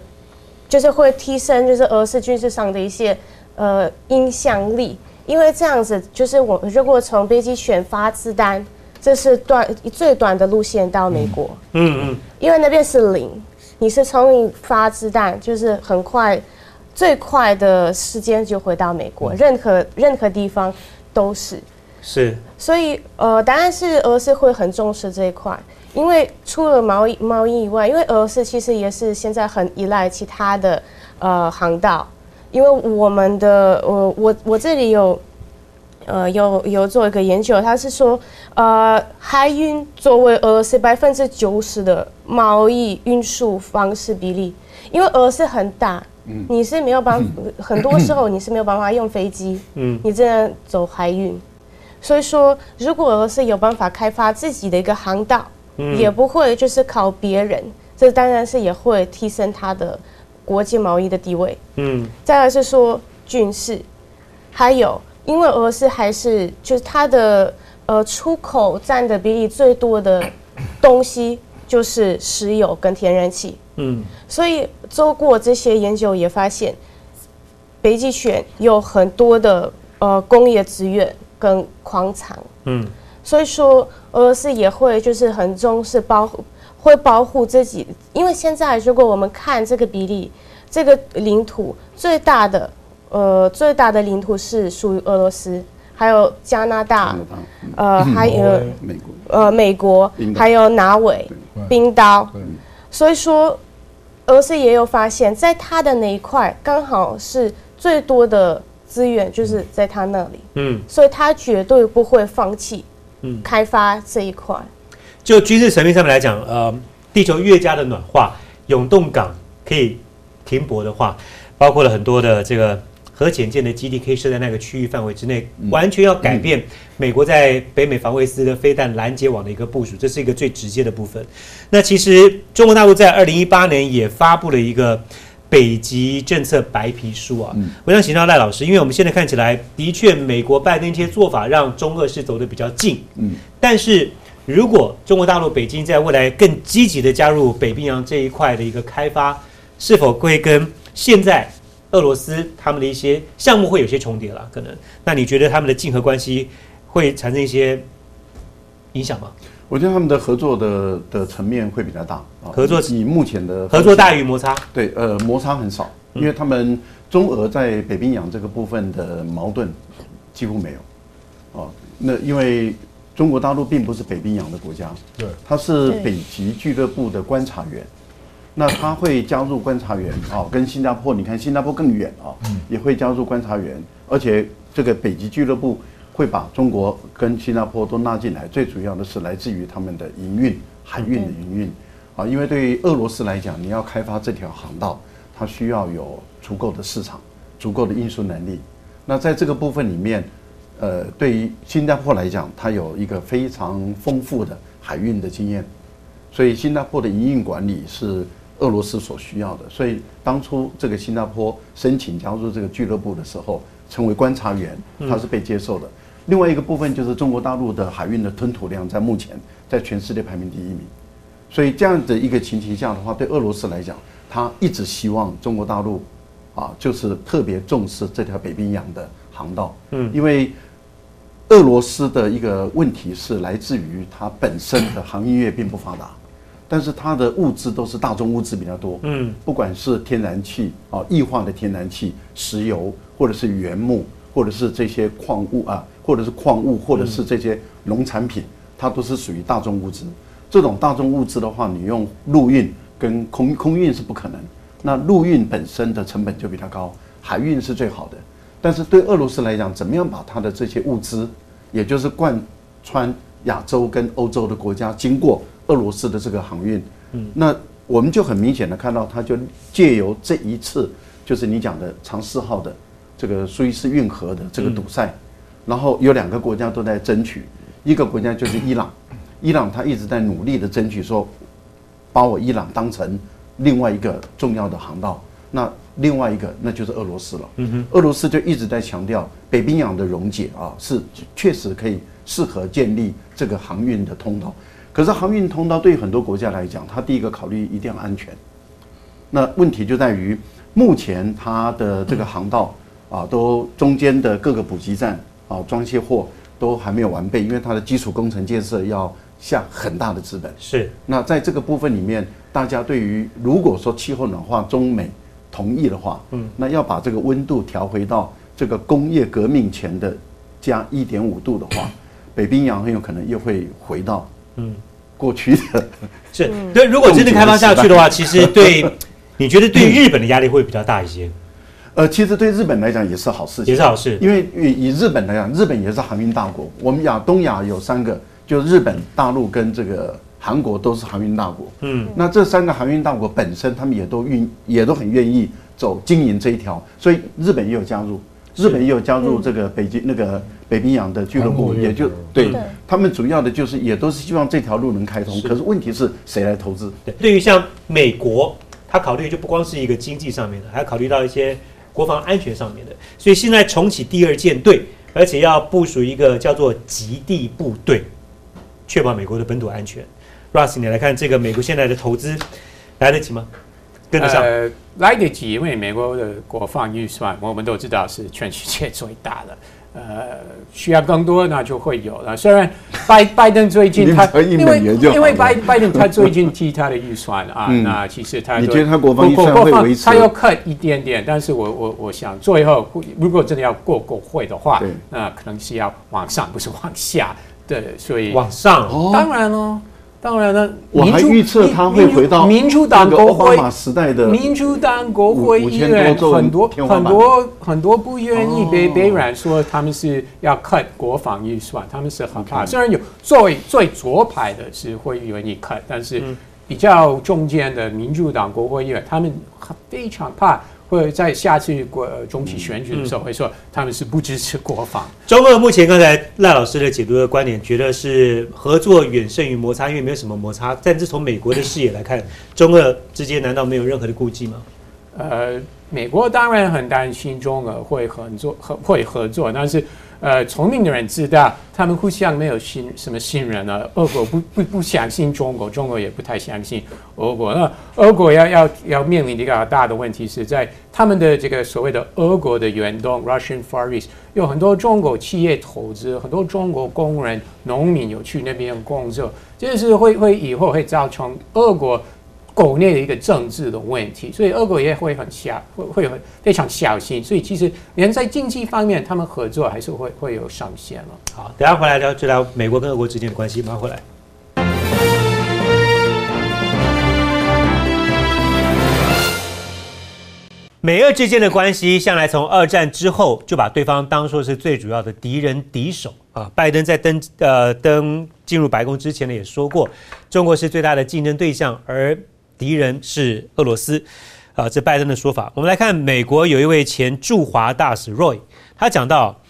就是会提升就是俄式军事上的一些呃影响力。因为这样子就是我如果从飞机选发子弹，这是短最短的路线到美国。嗯嗯，因为那边是零，你是从你发子弹，就是很快，最快的时间就回到美国，任何任何地方都是。是所以呃，答案是俄罗斯会很重视这一块，因为除了贸易贸易以外，因为俄罗斯其实也是现在很依赖其他的呃航道，因为我们的我我我这里有。呃，有有做一个研究，他是说，呃，海运作为俄罗斯百分之九十的贸易运输方式比例，因为俄罗斯很大，你是没有办法，很多时候你是没有办法用飞机，嗯。你只能走海运。所以说，如果俄罗斯有办法开发自己的一个航道，嗯。也不会就是靠别人，这当然是也会提升它的国际贸易的地位。嗯。再来是说军事，还有因为俄罗斯还是就是它的呃出口占的比例最多的东西就是石油跟天然气，嗯。所以做过这些研究也发现，北极圈有很多的呃工业资源跟矿场，嗯。所以说俄罗斯也会就是很重视保护，会保护自己，因为现在如果我们看这个比例，这个领土最大的呃最大的领土是属于俄罗斯，还有加拿大，呃还有美国呃美国还有挪威、冰岛，所以说俄罗斯也有发现，在他的那一块刚好是最多的资源，就是在他那里，嗯，所以他绝对不会放弃嗯。开发这一块。就军事层面上面来讲，呃，地球越加的暖化，永动港可以停泊的话，包括了很多的这个核潜舰的基地可以设在那个区域范围之内，完全要改变美国在北美防卫司的飞弹拦截网的一个部署，这是一个最直接的部分。那其实中国大陆在二零一八年也发布了一个。北极政策白皮书啊，我想请教赖老师，因为我们现在看起来，的确美国拜登一些做法让中俄是走得比较近，嗯，但是如果中国大陆北京在未来更积极的加入北冰洋这一块的一个开发，是否会跟现在俄罗斯他们的一些项目会有些重叠了？可能，那你觉得他们的竞合关系会产生一些影响吗？我觉得他们的合作的的层面会比较大啊。合作以目前的合作大于摩擦，对，呃，摩擦很少，因为他们中俄在北冰洋这个部分的矛盾几乎没有，哦，那因为中国大陆并不是北冰洋的国家，对，它是北极俱乐部的观察员，那他会加入观察员啊、跟新加坡，你看新加坡更远啊、也会加入观察员，而且这个北极俱乐部会把中国跟新加坡都纳进来，最主要的是来自于他们的营运、海运的营运。啊，因为对于俄罗斯来讲，你要开发这条航道，它需要有足够的市场、足够的运输能力。那在这个部分里面，呃，对于新加坡来讲，它有一个非常丰富的海运的经验，所以新加坡的营运管理是俄罗斯所需要的。所以当初这个新加坡申请加入这个俱乐部的时候，成为观察员，他是被接受的。另外一个部分就是中国大陆的海运的吞吐量在目前在全世界排名第一名，所以这样的一个情形下的话，对俄罗斯来讲，他一直希望中国大陆啊，就是特别重视这条北冰洋的航道，嗯，因为俄罗斯的一个问题是来自于它本身的航运业并不发达，但是它的物资都是大宗物资比较多，嗯，不管是天然气啊、液化的天然气、石油，或者是原木，或者是这些矿物啊，或者是矿物，或者是这些农产品，它都是属于大宗物资。这种大宗物资的话，你用陆运跟空空运是不可能。那陆运本身的成本就比较高，海运是最好的。但是对俄罗斯来讲，怎么样把它的这些物资，也就是贯穿亚洲跟欧洲的国家，经过俄罗斯的这个航运，嗯，那我们就很明显的看到，它就借由这一次，就是你讲的长四号的这个苏伊士运河的这个堵塞，然后有两个国家都在争取，一个国家就是伊朗，伊朗它一直在努力的争取说，把我伊朗当成另外一个重要的航道。那另外一个那就是俄罗斯了。嗯俄罗斯就一直在强调北冰洋的溶解啊，是确实可以适合建立这个航运的通道。可是航运通道对于很多国家来讲，它第一个考虑一定要安全。那问题就在于目前它的这个航道啊，都中间的各个补给站啊，装卸货都还没有完备，因为它的基础工程建设要下很大的资本。是那在这个部分里面，大家对于如果说气候暖化中美同意的话，嗯，那要把这个温度调回到这个工业革命前的加一点五度的话，北冰洋很有可能又会回到嗯过去的。是，对，如果真的开放下去的话，其实对，你觉得对日本的压力会比较大一些？呃，其实对日本来讲也是好事情，也是好事，因为以以日本来讲，日本也是航运大国。我们亚东亚有三个，就日本、大陆跟这个韩国都是航运大国。嗯，那这三个航运大国本身，他们也都运也都很愿意走经营这一条，所以日本也有加入，日本也有加入这个北京那个北冰洋的俱乐部，也就对他们主要的就是也都是希望这条路能开通。可是问题是谁来投资？对，对于像美国，他考虑就不光是一个经济上面的，还要考虑到一些。国防安全上面的，所以现在重启第二舰队，而且要部署一个叫做极地部队，确保美国的本土安全。Russ，你来看这个美国现在的投资来得及吗？跟得上？呃，来得及，因为美国的国防预算我们都知道是全世界最大的。呃，需要更多，那就会有了。虽然拜 拜登最近他因为因为拜拜登他最近提他的预算啊，那其实他你觉得他国防预算会维持？他要 cut 一点点，但是我我我想最后如果真的要过国会的话，那可能是要往上，不是往下。对，所以往上，当然了。当然了，我还预测他会回到民主党国会时代的民主党国会议员很多很多很多不愿意被被软说他们是要 cut 国防预算，他们是很怕。虽然有最最左派的是会愿意 cut，但是比较中间的民主党国会议员他们非常怕。会在下次国中期选举的时候会说他们是不支持国防。中俄目前刚才赖老师的解读的观点，觉得是合作远胜于摩擦，因为没有什么摩擦。但是从美国的视野来看，中俄之间难道没有任何的顾忌吗？呃，美国当然很担心中俄会合作，会合作，但是。呃，聪明的人知道，他们互相没有信什么信任了。俄国不不不相信中国，中国也不太相信俄国。那俄国要要要面临一个大的问题，是在他们的这个所谓的俄国的远东 （Russian Far East） 有很多中国企业投资，很多中国工人、农民有去那边工作，这是会会以后会造成俄国。国内的一个政治的问题，所以俄国也会很小，会会很非常小心。所以其实连在经济方面，他们合作还是会会有上限了。好，等下回来聊就聊美国跟俄国之间的关系，马上回来。美俄之间的关系向来从二战之后就把对方当作是最主要的敌人敌手啊。拜登在登呃登进入白宫之前呢，也说过中国是最大的竞争对象，而敌人是俄罗斯，啊，这拜登的说法。我们来看，美国有一位前驻华大使 Roy，他讲到，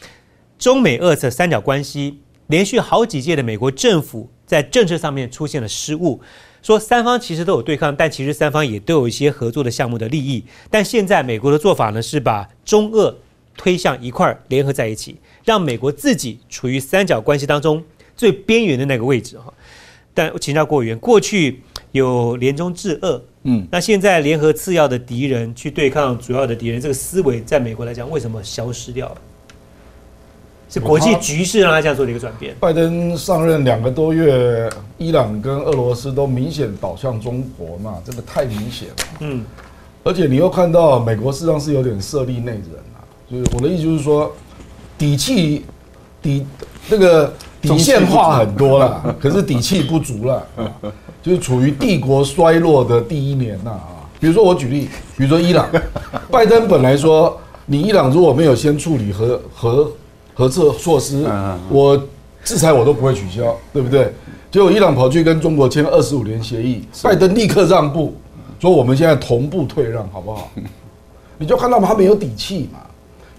中美俄测三角关系连续好几届的美国政府在政策上面出现了失误，说三方其实都有对抗，但其实三方也都有一些合作的项目的利益。但现在美国的做法呢，是把中俄推向一块儿联合在一起，让美国自己处于三角关系当中最边缘的那个位置哈。但请教过员，过去。有联中制恶，嗯，那现在联合次要的敌人去对抗主要的敌人，这个思维在美国来讲，为什么消失掉了？是国际局势让他这样做的一个转变。拜登上任两个多月，伊朗跟俄罗斯都明显倒向中国嘛，这个太明显了。嗯，而且你又看到美国事实上是有点设立内人啊，就是我的意思就是说，底气底那个底线化很多了，可是底气不足了。就是处于帝国衰落的第一年呐啊，比如说我举例，比如说伊朗，拜登本来说你伊朗如果没有先处理核核核测措施，我制裁我都不会取消，对不对？结果伊朗跑去跟中国签二十五年协议，拜登立刻让步，说我们现在同步退让，好不好？你就看到他没有底气嘛，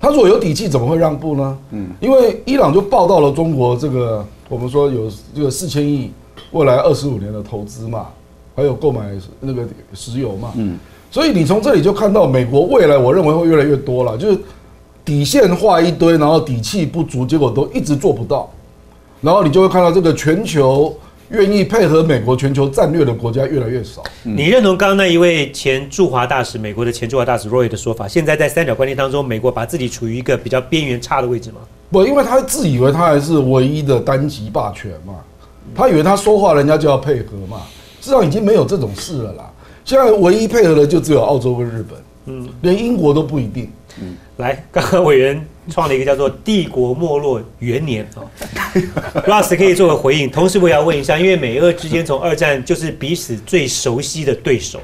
他如果有底气，怎么会让步呢？嗯，因为伊朗就报道了中国这个，我们说有这个四千亿。未来二十五年的投资嘛，还有购买那个石油嘛，嗯，所以你从这里就看到美国未来，我认为会越来越多了，就是底线画一堆，然后底气不足，结果都一直做不到，然后你就会看到这个全球愿意配合美国全球战略的国家越来越少。你认同刚刚那一位前驻华大使，美国的前驻华大使 Roy 的说法？现在在三角关系当中，美国把自己处于一个比较边缘差的位置吗？不，因为他自以为他还是唯一的单极霸权嘛，他以为他说话人家就要配合嘛，事实上已经没有这种事了啦。现在唯一配合的就只有澳洲跟日本，嗯，连英国都不一定。嗯来，刚刚委员创了一个叫做“帝国没落元年”哦，Russ 可以做个回应。同时，我也要问一下，因为美俄之间从二战就是彼此最熟悉的对手，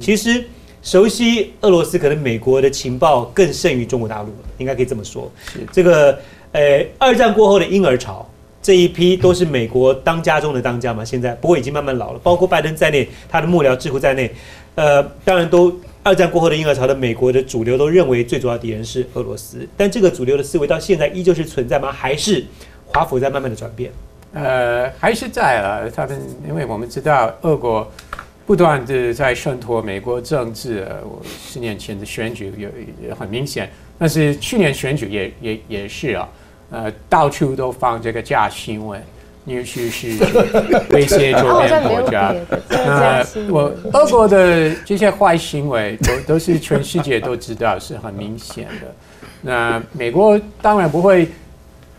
其实熟悉俄罗斯，可能美国的情报更胜于中国大陆了，应该可以这么说。这个呃，二战过后的婴儿潮。这一批都是美国当家中的当家嘛，现在不过已经慢慢老了，包括拜登在内，他的幕僚智库在内，呃，当然都二战过后的婴儿潮的美国的主流都认为最主要敌人是俄罗斯，但这个主流的思维到现在依旧是存在吗？还是华府在慢慢的转变？呃，还是在了。他们因为我们知道，俄国不断的在渗透美国政治。我十年前的选举有也很明显，但是去年选举也也也是啊。呃，到处都放这个假新闻，尤其是威胁周边国家。那，我俄国的这些坏行为都都是全世界都知道，是很明显的。那美国当然不会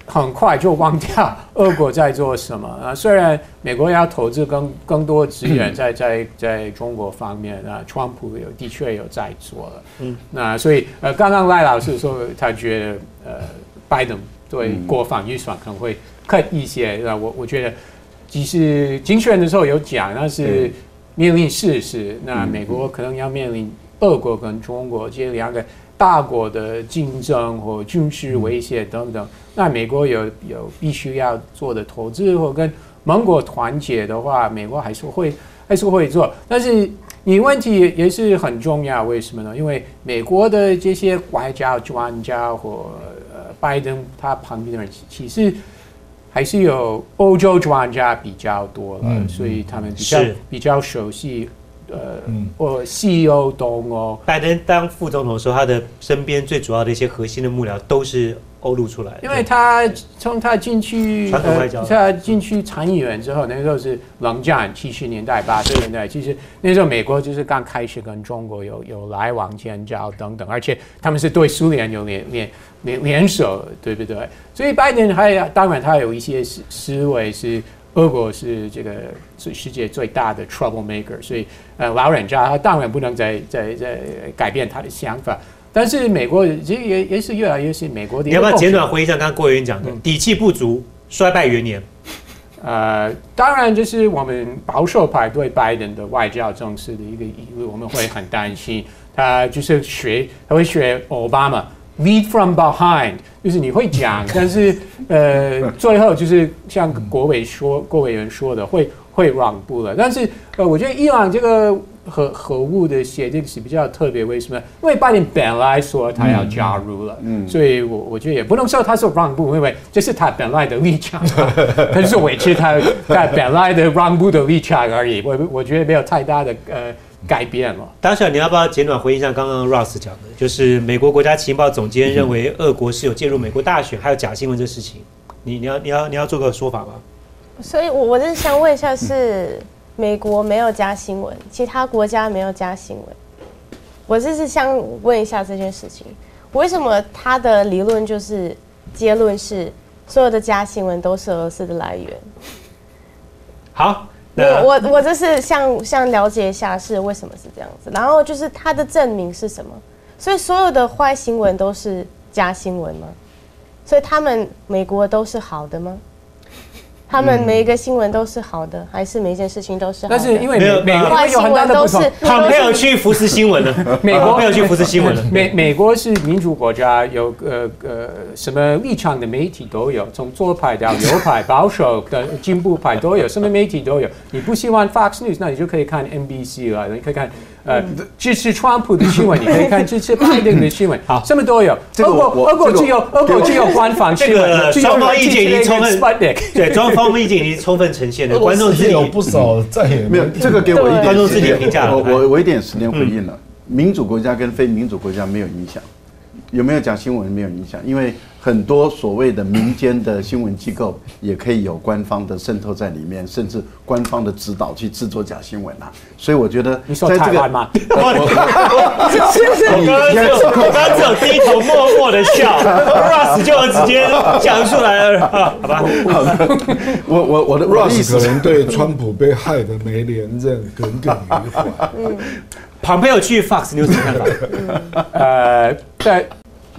很快就忘掉俄国在做什么啊。虽然美国要投资更更多资源在在在中国方面啊，川普有的确有在做了。嗯，那所以呃，刚刚赖老师说他觉得呃，拜登。对国防预算可能会 cut 一些，那我我觉得，即使竞选的时候有讲，那是面临事实。那美国可能要面临俄国跟中国这两个大国的竞争或军事威胁等等。那美国有有必须要做的投资或跟盟国团结的话，美国还是会还是会做。但是你问题也是很重要，为什么呢？因为美国的这些外交专家或拜登他旁边的人其实还是有欧洲专家比较多了，所以他们比较比较熟悉，呃，或西欧、东欧。拜登当副总统的时候，他的身边最主要的一些核心的幕僚都是。欧陆出来的，因为他从他进去，他进去参议员之后，那时候是冷战，七十年代、八十年代，其实那时候美国就是刚开始跟中国有有来往、建交等等，而且他们是对苏联有联联联联手，对不对？所以拜登还当然他有一些思思维是俄国是这个最世界最大的 trouble maker，所以呃老人家他当然不能再再再改变他的想法。但是美国其实也也是越来越是美国的。你要不要简短回忆一下刚刚郭员讲的底气不足、衰败元年？呃，当然就是我们保守派对拜登的外交政策的一个疑虑，我们会很担心他就是学他会学奥巴马 lead from behind，就是你会讲，但是呃最后就是像国委说国委员说的会会让步了。但是呃，我觉得伊朗这个。核核物的协定是比较特别，为什么？因为拜登本来说他要加入了，嗯，所以我我觉得也不能说他是让步，因为这是他本来的立场，他就是维持他他本来的让步的立场而已。我我觉得没有太大的呃改变了。当下你要不要简短回应一下刚刚 Ross 讲的，就是美国国家情报总监认为俄国是有介入美国大选，还有假新闻这事情，你你要你要你要做个说法吗？所以，我我是想问一下是。美国没有加新闻，其他国家没有加新闻。我就是想问一下这件事情，为什么他的理论就是结论是所有的加新闻都是俄罗斯的来源？好，我我我就是想想了解一下是为什么是这样子，然后就是他的证明是什么？所以所有的坏新闻都是假新闻吗？所以他们美国都是好的吗？他们每一个新闻都是好的，还是每一件事情都是好的？但是因为美美国有很大的不同，他没有去扶持新闻了。美国没有去扶持新闻了。美美国是民主国家，有呃呃什么立场的媒体都有，从左派到右派、保守的进步派都有，什么媒体都有。你不喜欢 Fox News，那你就可以看 NBC 了，你可以看。呃，支持川普的新闻，你可以看支持拜登的新闻，好，什么都有。俄国，俄国只有俄国只有官方新闻。双方意见已经充分，对，双方意见已经充分呈现了。观众自己有不少再也没有这个给我一点观众自己评价。我我我一点时间回应了。民主国家跟非民主国家没有影响，有没有讲新闻没有影响，因为很多所谓的民间的新闻机构也可以有官方的渗透在里面，甚至官方的指导去制作假新闻啊。所以我觉得你说台湾吗？我刚刚只有我刚刚只有低头默默的笑，Russ 就直接讲出来了，啊好吧？我我我的我的 Russ 可能对川普被害的没连任耿耿于怀。旁边有去 Fox，News 看法？呃，在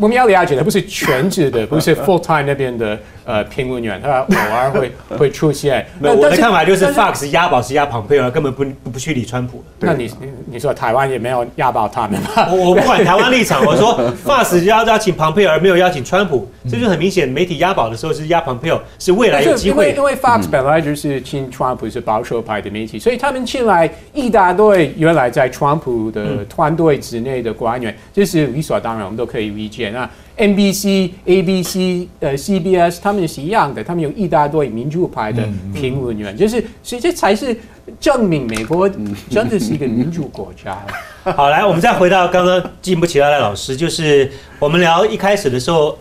我们要了解的不是全职的，不是 full time 那边的呃评论员，他偶尔会 会出现。没有，我的看法就是 Fox 押宝是押庞佩尔，根本不不不去理川普。那你你你说台湾也没有压爆他们吗？我我不管 台湾立场，我说 Fox 要邀请庞佩尔，没有邀请川普，这就很明显，媒体押宝的时候是押庞佩尔，是未来有机会。因为因为 Fox 本来就是亲川普是保守派的媒体，所以他们请来一大堆原来在川普的团队之内的官员，这是理所当然，我们都可以理解。那 NBC、ABC、呃 CBS 他们是一样的，他们有一大堆民主派的评论员，就是所以这才是证明美国真的是一个民主国家。好，来，我们再回到刚刚进步起来的老师，就是我们聊一开始的时候，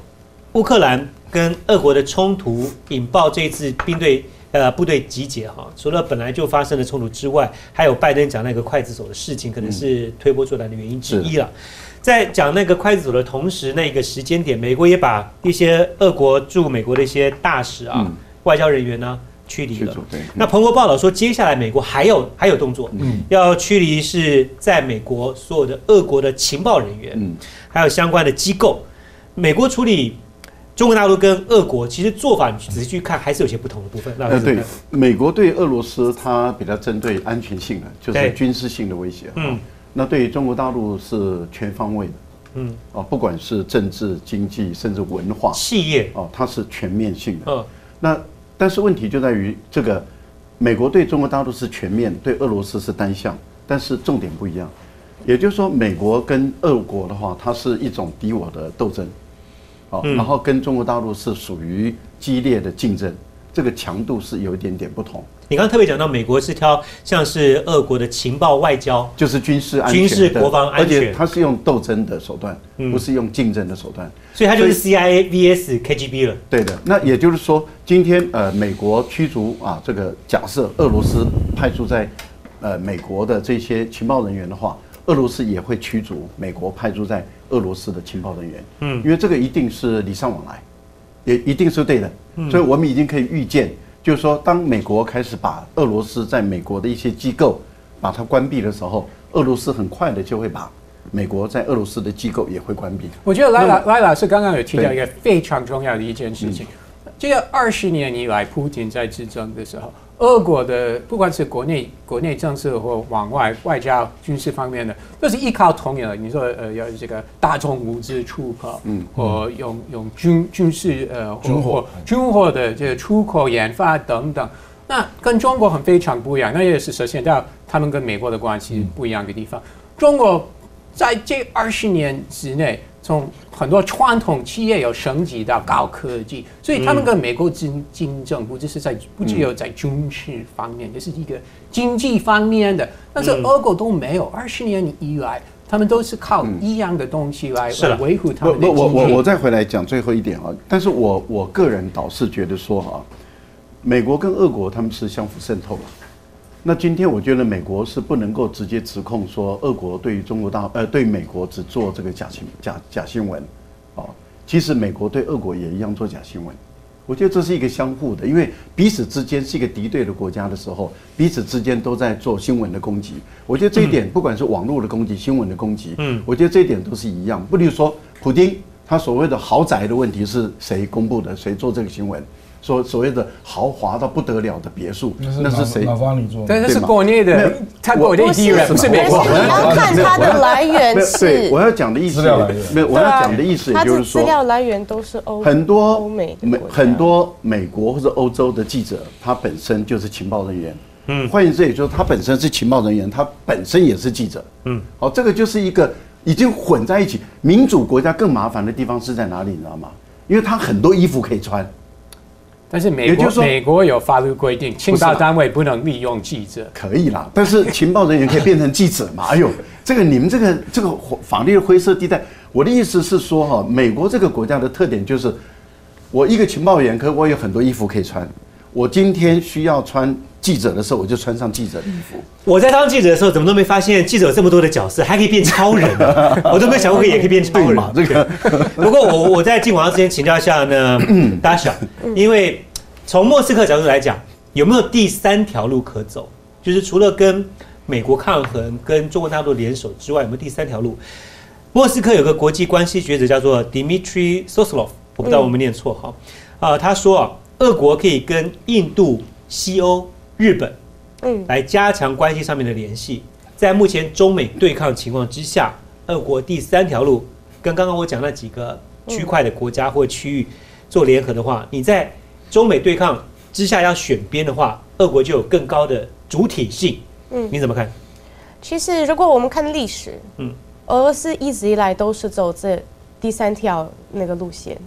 乌克兰跟俄国的冲突引爆这一次兵队呃部队集结哈，除了本来就发生的冲突之外，还有拜登讲那个刽子手的事情，可能是推波助澜的原因之一了。在讲那个筷子手的同时，那个时间点，美国也把一些俄国驻美国的一些大使啊、嗯外交人员呢驱离了。那彭博报道说，接下来美国还有还有动作，嗯要驱离是在美国所有的俄国的情报人员，嗯还有相关的机构。美国处理中国大陆跟俄国，其实做法你仔细去看，还是有些不同的部分。那呃，对美国对俄罗斯它比较针对安全性的，就是军事性的威胁。嗯嗯，那对于中国大陆是全方位的。嗯，哦，不管是政治、经济，甚至文化，企业，哦，它是全面性的。嗯那但是问题就在于这个，美国对中国大陆是全面，对俄罗斯是单向，但是重点不一样。也就是说，美国跟俄国的话，它是一种敌我的斗争，哦，嗯然后跟中国大陆是属于激烈的竞争，这个强度是有一点点不同，你刚刚特别讲到，美国是挑像是俄国的情报外交，就是军事安全军事国防安全。而且它是用斗争的手段，嗯。不是用竞争的手段。所以它就是 CIA vs KGB 了。对的，那也就是说，今天呃，美国驱逐啊，这个假设俄罗斯派驻在呃美国的这些情报人员的话，俄罗斯也会驱逐美国派驻在俄罗斯的情报人员。嗯。因为这个一定是礼尚往来，也一定是对的。嗯所以我们已经可以预见，就是说，当美国开始把俄罗斯在美国的一些机构把它关闭的时候，俄罗斯很快的就会把美国在俄罗斯的机构也会关闭。我觉得赖老那么赖老师刚刚有提到一个非常重要的一件事情，这个二十年以来，普京在执政的时候，俄国的不管是国内国内政策或往外外交、军事方面的，都是依靠同样的。你说呃，要这个大众物资出口，嗯，或用用军军事呃军火或军火的这个出口研发等等。那跟中国很非常不一样，那也是首先到他们跟美国的关系不一样的地方。中国在这二十年之内，从很多传统企业有升级到高科技，所以他们跟美国竞竞争不只是在不只有在军事方面，也是一个经济方面的。但是俄国都没有，二十年以来，他们都是靠一样的东西来来维护他们的不，我我我再回来讲最后一点啊，但是我我个人倒是觉得说啊，美国跟俄国他们是相互渗透了。那今天我觉得美国是不能够直接指控说俄国对于中国大呃对美国只做这个假新假假新闻，哦，其实美国对俄国也一样做假新闻。我觉得这是一个相互的，因为彼此之间是一个敌对的国家的时候，彼此之间都在做新闻的攻击。我觉得这一点，不管是网络的攻击、新闻的攻击，嗯，我觉得这一点都是一样。不，例如说，普京他所谓的豪宅的问题是谁公布的？谁做这个新闻？说所谓的豪华到不得了的别墅，那是谁？哪方你做？但那是国内的没有，他国内敌人，不是美国你要看它的来源是我，要讲的意思没有，我要讲的意思也就是说，资料来源都是欧很多欧美美很多美国或者欧洲的记者，他本身就是情报人员。嗯，换言之，也就是他本身是情报人员，他本身也是记者。嗯，好，这个就是一个已经混在一起。民主国家更麻烦的地方是在哪里，你知道吗？因为他很多衣服可以穿。但是美国美国有法律规定，情报单位不能利用记者。可以啦，但是情报人员可以变成记者嘛？哎呦，这个你们这个这个法律的灰色地带，我的意思是说哈，美国这个国家的特点就是，我一个情报员，可我有很多衣服可以穿。我今天需要穿记者的时候，我就穿上记者的衣服。我在当记者的时候，怎么都没发现记者有这么多的角色，还可以变超人呢？我都没有想过也可以变超人 嘛，这个。不过我我在进广告之前请教一下呢，Dasha，因为从莫斯科角度来讲，有没有第三条路可走？就是除了跟美国抗衡、跟中国大陆联手之外，有没有第三条路？莫斯科有个国际关系学者叫做 Dmitry Soslov，我不知道我们念错哈。啊，他说啊。俄国可以跟印度、西欧、日本，嗯，来加强关系上面的联系。在目前中美对抗情况之下，俄国第三条路跟刚刚我讲那几个区块的国家或区域做联合的话，你在中美对抗之下要选边的话，俄国就有更高的主体性。嗯，你怎么看？其实如果我们看历史，嗯，俄罗斯一直以来都是走这第三条那个路线，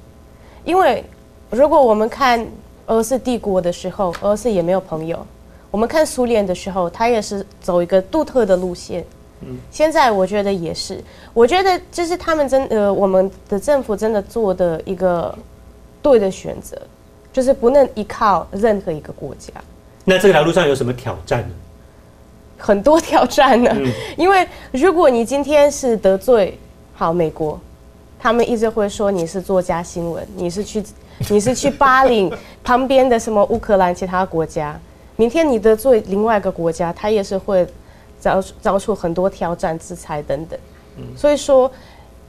因为如果我们看。俄罗斯帝国的时候，俄罗斯也没有朋友。我们看苏联的时候，他也是走一个独特的路线。嗯，现在我觉得也是。我觉得这是他们真呃，我们的政府真的做的一个对的选择，就是不能依靠任何一个国家。那这条路上有什么挑战呢？很多挑战呢，因为如果你今天是得罪好美国，他们一直会说你是作家新闻，你是去。你是去巴林旁边的什么乌克兰其他国家？明天你得罪另外一个国家，他也是会遭遭出很多挑战、制裁等等。所以说，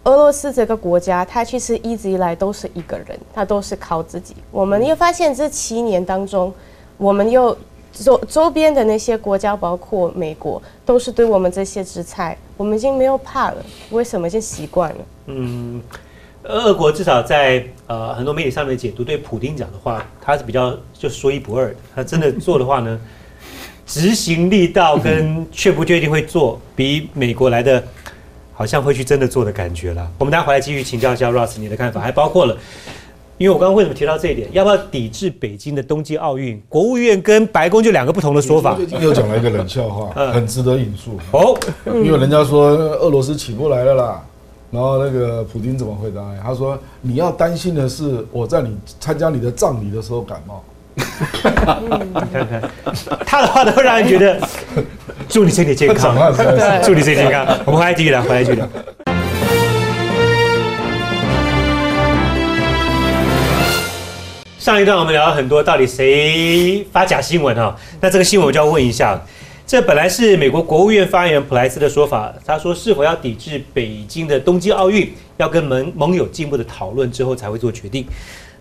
俄罗斯这个国家，它其实一直以来都是一个人，它都是靠自己。我们又发现这七年当中，我们又周周边的那些国家，包括美国，都是对我们这些制裁，我们已经没有怕了。为什么？就习惯了。嗯。俄国至少在呃很多媒体上面解读，对普京讲的话，他是比较就说一不二的。他真的做的话呢，执行力道跟确不确定会做，比美国来的好像会去真的做的感觉了。我们待会回来继续请教一下 Ross 你的看法，还包括了，因为我刚刚为什么提到这一点，要不要抵制北京的冬季奥运？国务院跟白宫就两个不同的说法。最近又讲了一个冷笑话，很值得引述哦，因为人家说俄罗斯起不来了啦。然后那个普京怎么回答？他说：“你要担心的是我在你参加你的葬礼的时候感冒。”他的话都会让人觉得 祝你身体健康，祝你身体健康。我们回来继续聊，回来继续聊。上一段我们聊了很多，到底谁发假新闻啊？那这个新闻我就要问一下。这本来是美国国务院发言人普莱斯的说法，他说是否要抵制北京的冬季奥运，要跟盟盟友进一步的讨论之后才会做决定。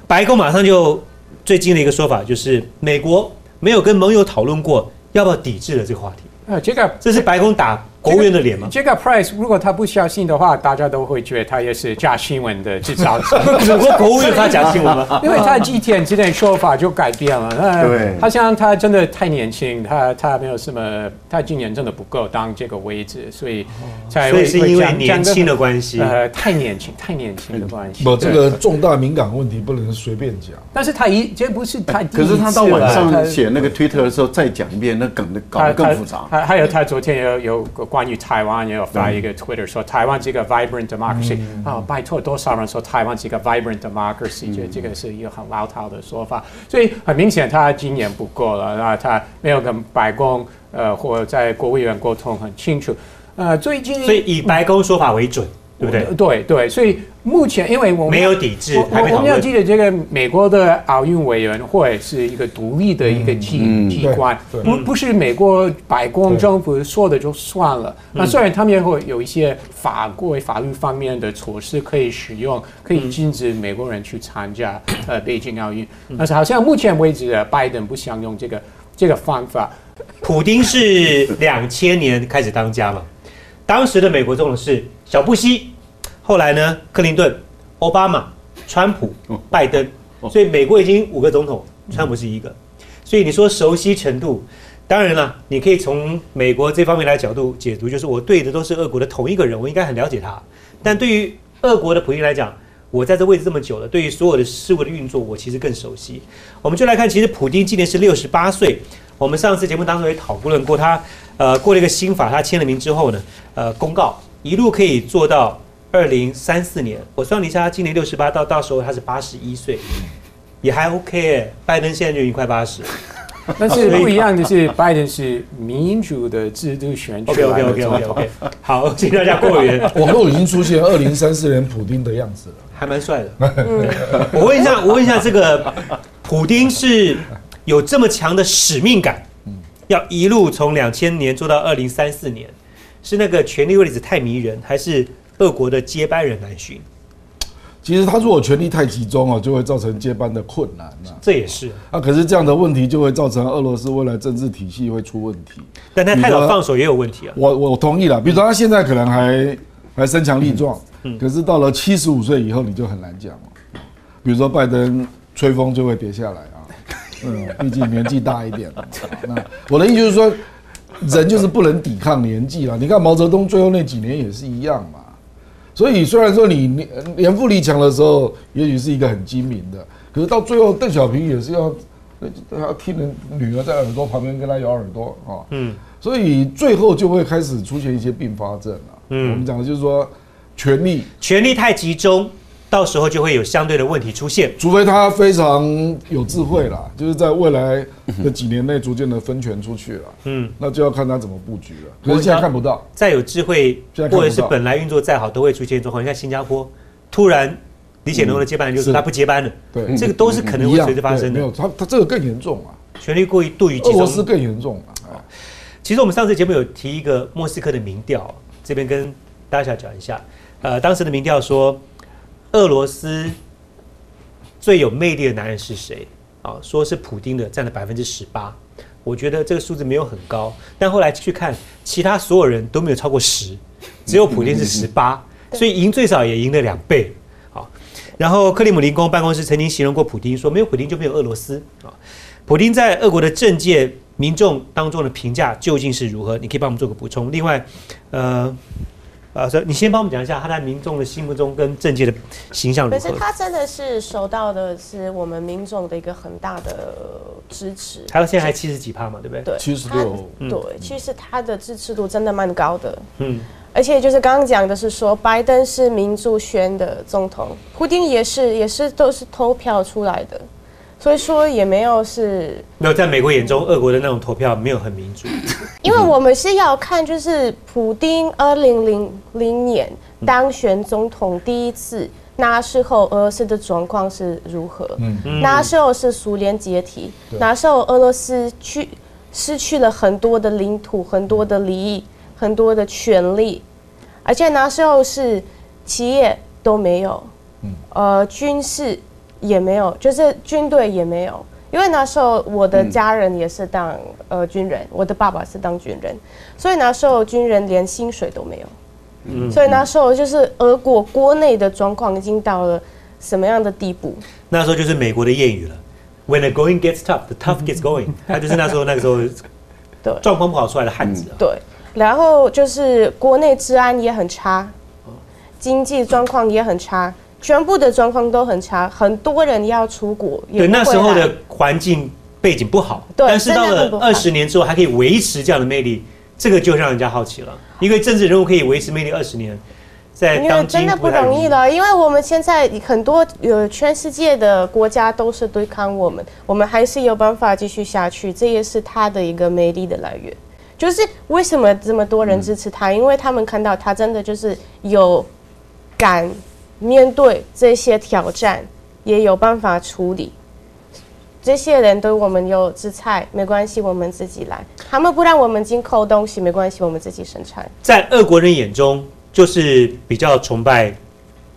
白宫马上就最近的一个说法就是，美国没有跟盟友讨论过要不要抵制的这个话题。啊，这个这是白宫打。国务院的脸吗？这个 Price 如果他不相信的话，大家都会觉得他也是假新闻的制造者。美国国务院他假新闻吗？因为他几天之内说法就改变了。对，他像他真的太年轻，他他没有什么，他今年真的不够当这个位置，所以才会是因为年轻的关系。呃，太年轻，太年轻的关系。不，这个重大敏感问题不能随便讲。但是他一这不是他，可是他到晚上写那个 Twitter 的时候再讲一遍，那梗的搞得更复杂。还还有他昨天有有个关于台湾。也有发一个 Twitter 说台湾是一个 vibrant democracy 啊，拜托多少人说台湾是一个 vibrant democracy，觉得这个是一个很老套的说法，所以很明显他经验不够了，那他没有跟白宫呃或在国务院沟通很清楚，呃，最近所以以白宫说法为准，对不对？对对，所以。目前，因为我们没有抵制，我我们要记得，这个美国的奥运委员会是一个独立的一个机机关，不不是美国白宫政府说的就算了。那虽然他们也会有一些法规、法律方面的措施可以使用，可以禁止美国人去参加呃北京奥运，但是好像目前为止，拜登不想用这个这个方法。普京是两千年开始当家嘛，当时的美国总统是小布希。后来呢？克林顿、奥巴马、川普、拜登，所以美国已经五个总统，川普是一个。所以你说熟悉程度，当然了，你可以从美国这方面来角度解读，就是我对的都是俄国的同一个人，我应该很了解他。但对于俄国的普京来讲，我在这位置这么久了，对于所有的事物的运作，我其实更熟悉。我们就来看，其实普京今年是六十八岁。我们上次节目当中也讨论过，他呃过了一个新法，他签了名之后呢，呃公告一路可以做到。二零三四年，我算了一下，他今年六十八，到到时候他是八十一岁，也还 OK 哎。拜登现在就已经快八十。但是不一样的是，拜登是民主的制度选举 OK 来 OK 的 OK 总 OK 统 OK，好，请大家过个圆，网络已经出现二零三四年普丁的样子了。还蛮帅的。我问一下，我问一下，这个普丁是有这么强的使命感，要一路从两千年做到二零三四年，是那个权力位置太迷人，还是俄国的接班人难寻？其实他如果权力太集中哦，就会造成接班的困难啊、这也是，啊。可是这样的问题就会造成俄罗斯未来政治体系会出问题。但他太早放手也有问题啊。我我同意了，比如说他现在可能还还身强力壮，可是到了七十五岁以后你就很难讲了。比如说拜登吹风就会跌下来啊，嗯，毕竟年纪大一点了。那我的意思就是说，人就是不能抵抗年纪了。你看毛泽东最后那几年也是一样嘛。所以虽然说你年年富力强的时候，也许是一个很精明的，可是到最后邓小平也是要要听人女儿在耳朵旁边跟他咬耳朵啊。嗯，所以最后就会开始出现一些并发症啊。嗯我们讲的就是说，权力，权力太集中，到时候就会有相对的问题出现。除非他非常有智慧啦，就是在未来的几年内逐渐的分权出去了，嗯，那就要看他怎么布局了。可是现在看不到，再有智慧或者是本来运作再好，都会出现状况。你看新加坡，突然李显龙的接班人就是他不接班了，对，这个都是可能会随之发生的。对没有他，他这个更严重啊，权力过于度于集俄罗斯。更严重啊。啊其实我们上次节目有提一个莫斯科的民调，这边跟大家讲一下。呃，当时的民调说，俄罗斯最有魅力的男人是谁？啊，说是普丁的，占了百分之十八。我觉得这个数字没有很高，但后来去看，其他所有人都没有超过十，只有普丁是十八，所以赢最少也赢了两倍。好，然后克里姆林宫办公室曾经形容过普丁说，没有普丁就没有俄罗斯啊。普丁在俄国的政界民众当中的评价究竟是如何？你可以帮我们做个补充。另外，呃，呃，所以你先帮我们讲一下他在民众的心目中跟政界的形象如可是？他真的是受到的是我们民众的一个很大的支持。还有现在还七十几趴嘛，对不对？对，76他对，其实他的支持度真的蛮高的。嗯，而且就是刚刚讲的是说，拜登是民主选的总统，普丁也是，也是都是投票出来的，所以说也没有是，没有在美国眼中，俄国的那种投票没有很民主。因为我们是要看就是普丁二零零零年当选总统第一次，那时候俄罗斯的状况是如何？嗯，那时候是苏联解体，对。那时候俄罗斯去失去了很多的领土、很多的利益、很多的权利，而且那时候是企业都没有，嗯。呃，军事也没有，就是军队也没有。因为那时候我的家人也是当、呃军人，我的爸爸是当军人，所以那时候军人连薪水都没有。嗯所以那时候就是俄国国内的状况已经到了什么样的地步？那时候就是美国的谚语了，When the going gets tough, the tough gets going。他就是那时候那个时候 对状况不好出来的汉子啊。对，然后就是国内治安也很差，经济状况也很差，全部的状况都很差，很多人要出国，对，那时候的环境背景不好，对但是到了二十年之后还可以维持这样的魅力，这个就让人家好奇了。一个政治人物可以维持魅力二十年，在当今真的不容易。了，因为我们现在很多呃全世界的国家都是对抗我们，我们还是有办法继续下去，这也是他的一个魅力的来源。就是为什么这么多人支持他？因为他们看到他真的就是有敢面对这些挑战，也有办法处理。这些人对我们有制裁，没关系，我们自己来。他们不让我们进口东西，没关系，我们自己生产。在俄国人眼中，就是比较崇拜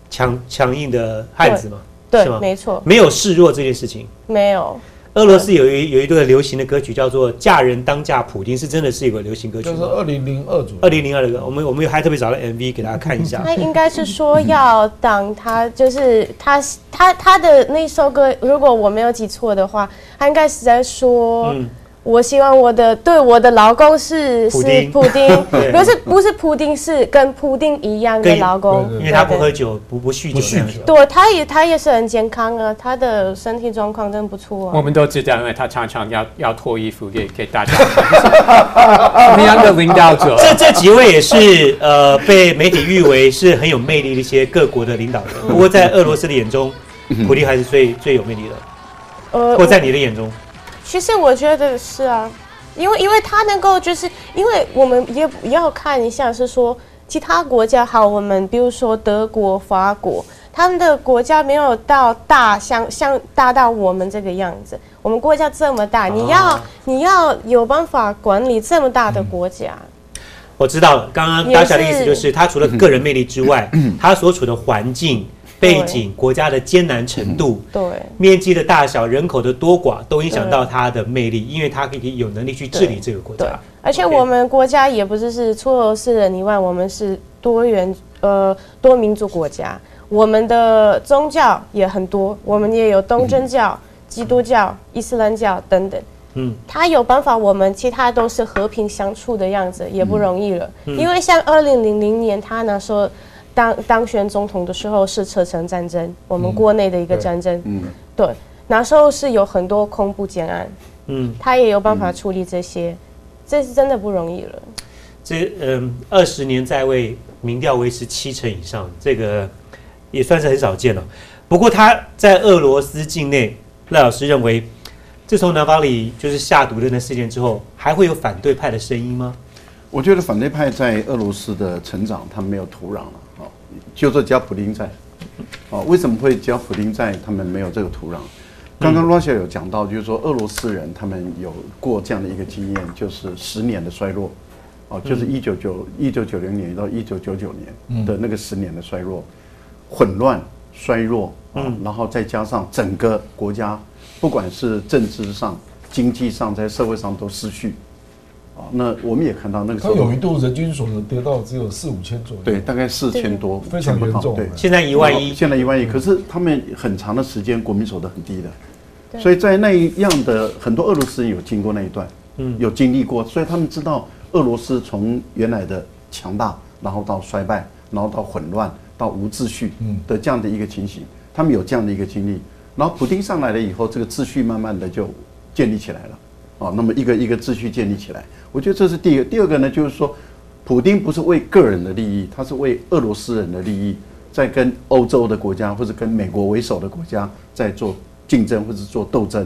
强强硬的汉子嘛，对没错，没有示弱这件事情。没有。俄罗斯有一有一段流行的歌曲叫做《嫁人当嫁普丁》，是真的是一个流行歌曲就是。二零零二左右，二零零二的歌，我们我们还特别找了 MV 给大家看一下。他应该是说要当他就是他他他的那首歌，如果我没有记错的话，他应该是在说，嗯我希望我的对我的老公是是普丁不 是不是普丁，是跟普丁一样的老公，因为他不喝酒，不不酗酒。对，他也他也是很健康啊，他的身体状况真不错我啊。们都知道，因为他常常要要脱衣服给给大家看。什么样的领导者？这这几位也是呃被媒体誉为是很有魅力的一些各国的领导人。不过在俄罗斯的眼中，普丁还是最最有魅力的。呃或在你的眼中，其实我觉得是啊，因为因为他能够就是，因为我们也也要看一下，是说其他国家好，我们比如说德国、法国，他们的国家没有到大像像大到我们这个样子。我们国家这么大，你要、你要有办法管理这么大的国家。我知道了。刚刚大侠的意思就是，他除了个人魅力之外，他所处的环境、背景、国家的艰难程度。对面积的大小、人口的多寡都影响到它的魅力，因为它可以有能力去治理这个国家。，而且我们国家也不是是除了俄罗斯人以外，我们是多元呃多民族国家，我们的宗教也很多，我们也有东正教、基督教、伊斯兰教等等。嗯，他有办法，我们其他都是和平相处的样子，也不容易了。因为像二零零零年他那时候当当选总统的时候是车臣战争，我们国内的一个对战争。嗯，对，那时候是有很多恐怖建案，嗯，他也有办法处理这些，这是真的不容易了。这嗯，二十年在位，民调维持七成以上，这个也算是很少见了。不过他在俄罗斯境内，赖老师认为，自从南方里就是下毒的那事件之后，还会有反对派的声音吗？我觉得反对派在俄罗斯的成长，他们没有土壤了。啊，就做加普丁在，啊，为什么会加普丁在，他们没有这个土壤？刚刚 Russia 有讲到，就是说俄罗斯人他们有过这样的一个经验，就是十年的衰落，哦，就是一九九一九九零年到一九九九年的那个十年的衰落，混乱、衰弱啊，然后再加上整个国家，不管是政治上、经济上，在社会上都失序。啊，那我们也看到那个时候，他有一度人均所得跌到只有四五千左右。对，大概四千多，非常严重。对，现在一万一，现在一万一，可是他们很长的时间国民所得很低的，所以在那一样的很多俄罗斯人有经过那一段，嗯，有经历过，所以他们知道俄罗斯从原来的强大，然后到衰败，然后到混乱，到无秩序的这样的一个情形，他们有这样的一个经历。然后普丁上来了以后，这个秩序慢慢的就建立起来了，哦，那么一个一个秩序建立起来，我觉得这是第一个。第二个呢，就是说，普丁不是为个人的利益，他是为俄罗斯人的利益，在跟欧洲的国家或者跟美国为首的国家在做竞争或者做斗争。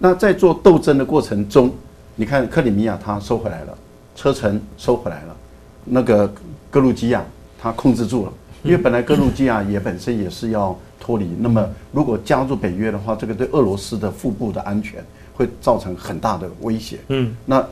那在做斗争的过程中，你看克里米亚他收回来了，车臣收回来了，那个格鲁吉亚他控制住了，因为本来格鲁吉亚也本身也是要脱离，那么如果加入北约的话，这个对俄罗斯的腹部的安全会造成很大的威胁。嗯，那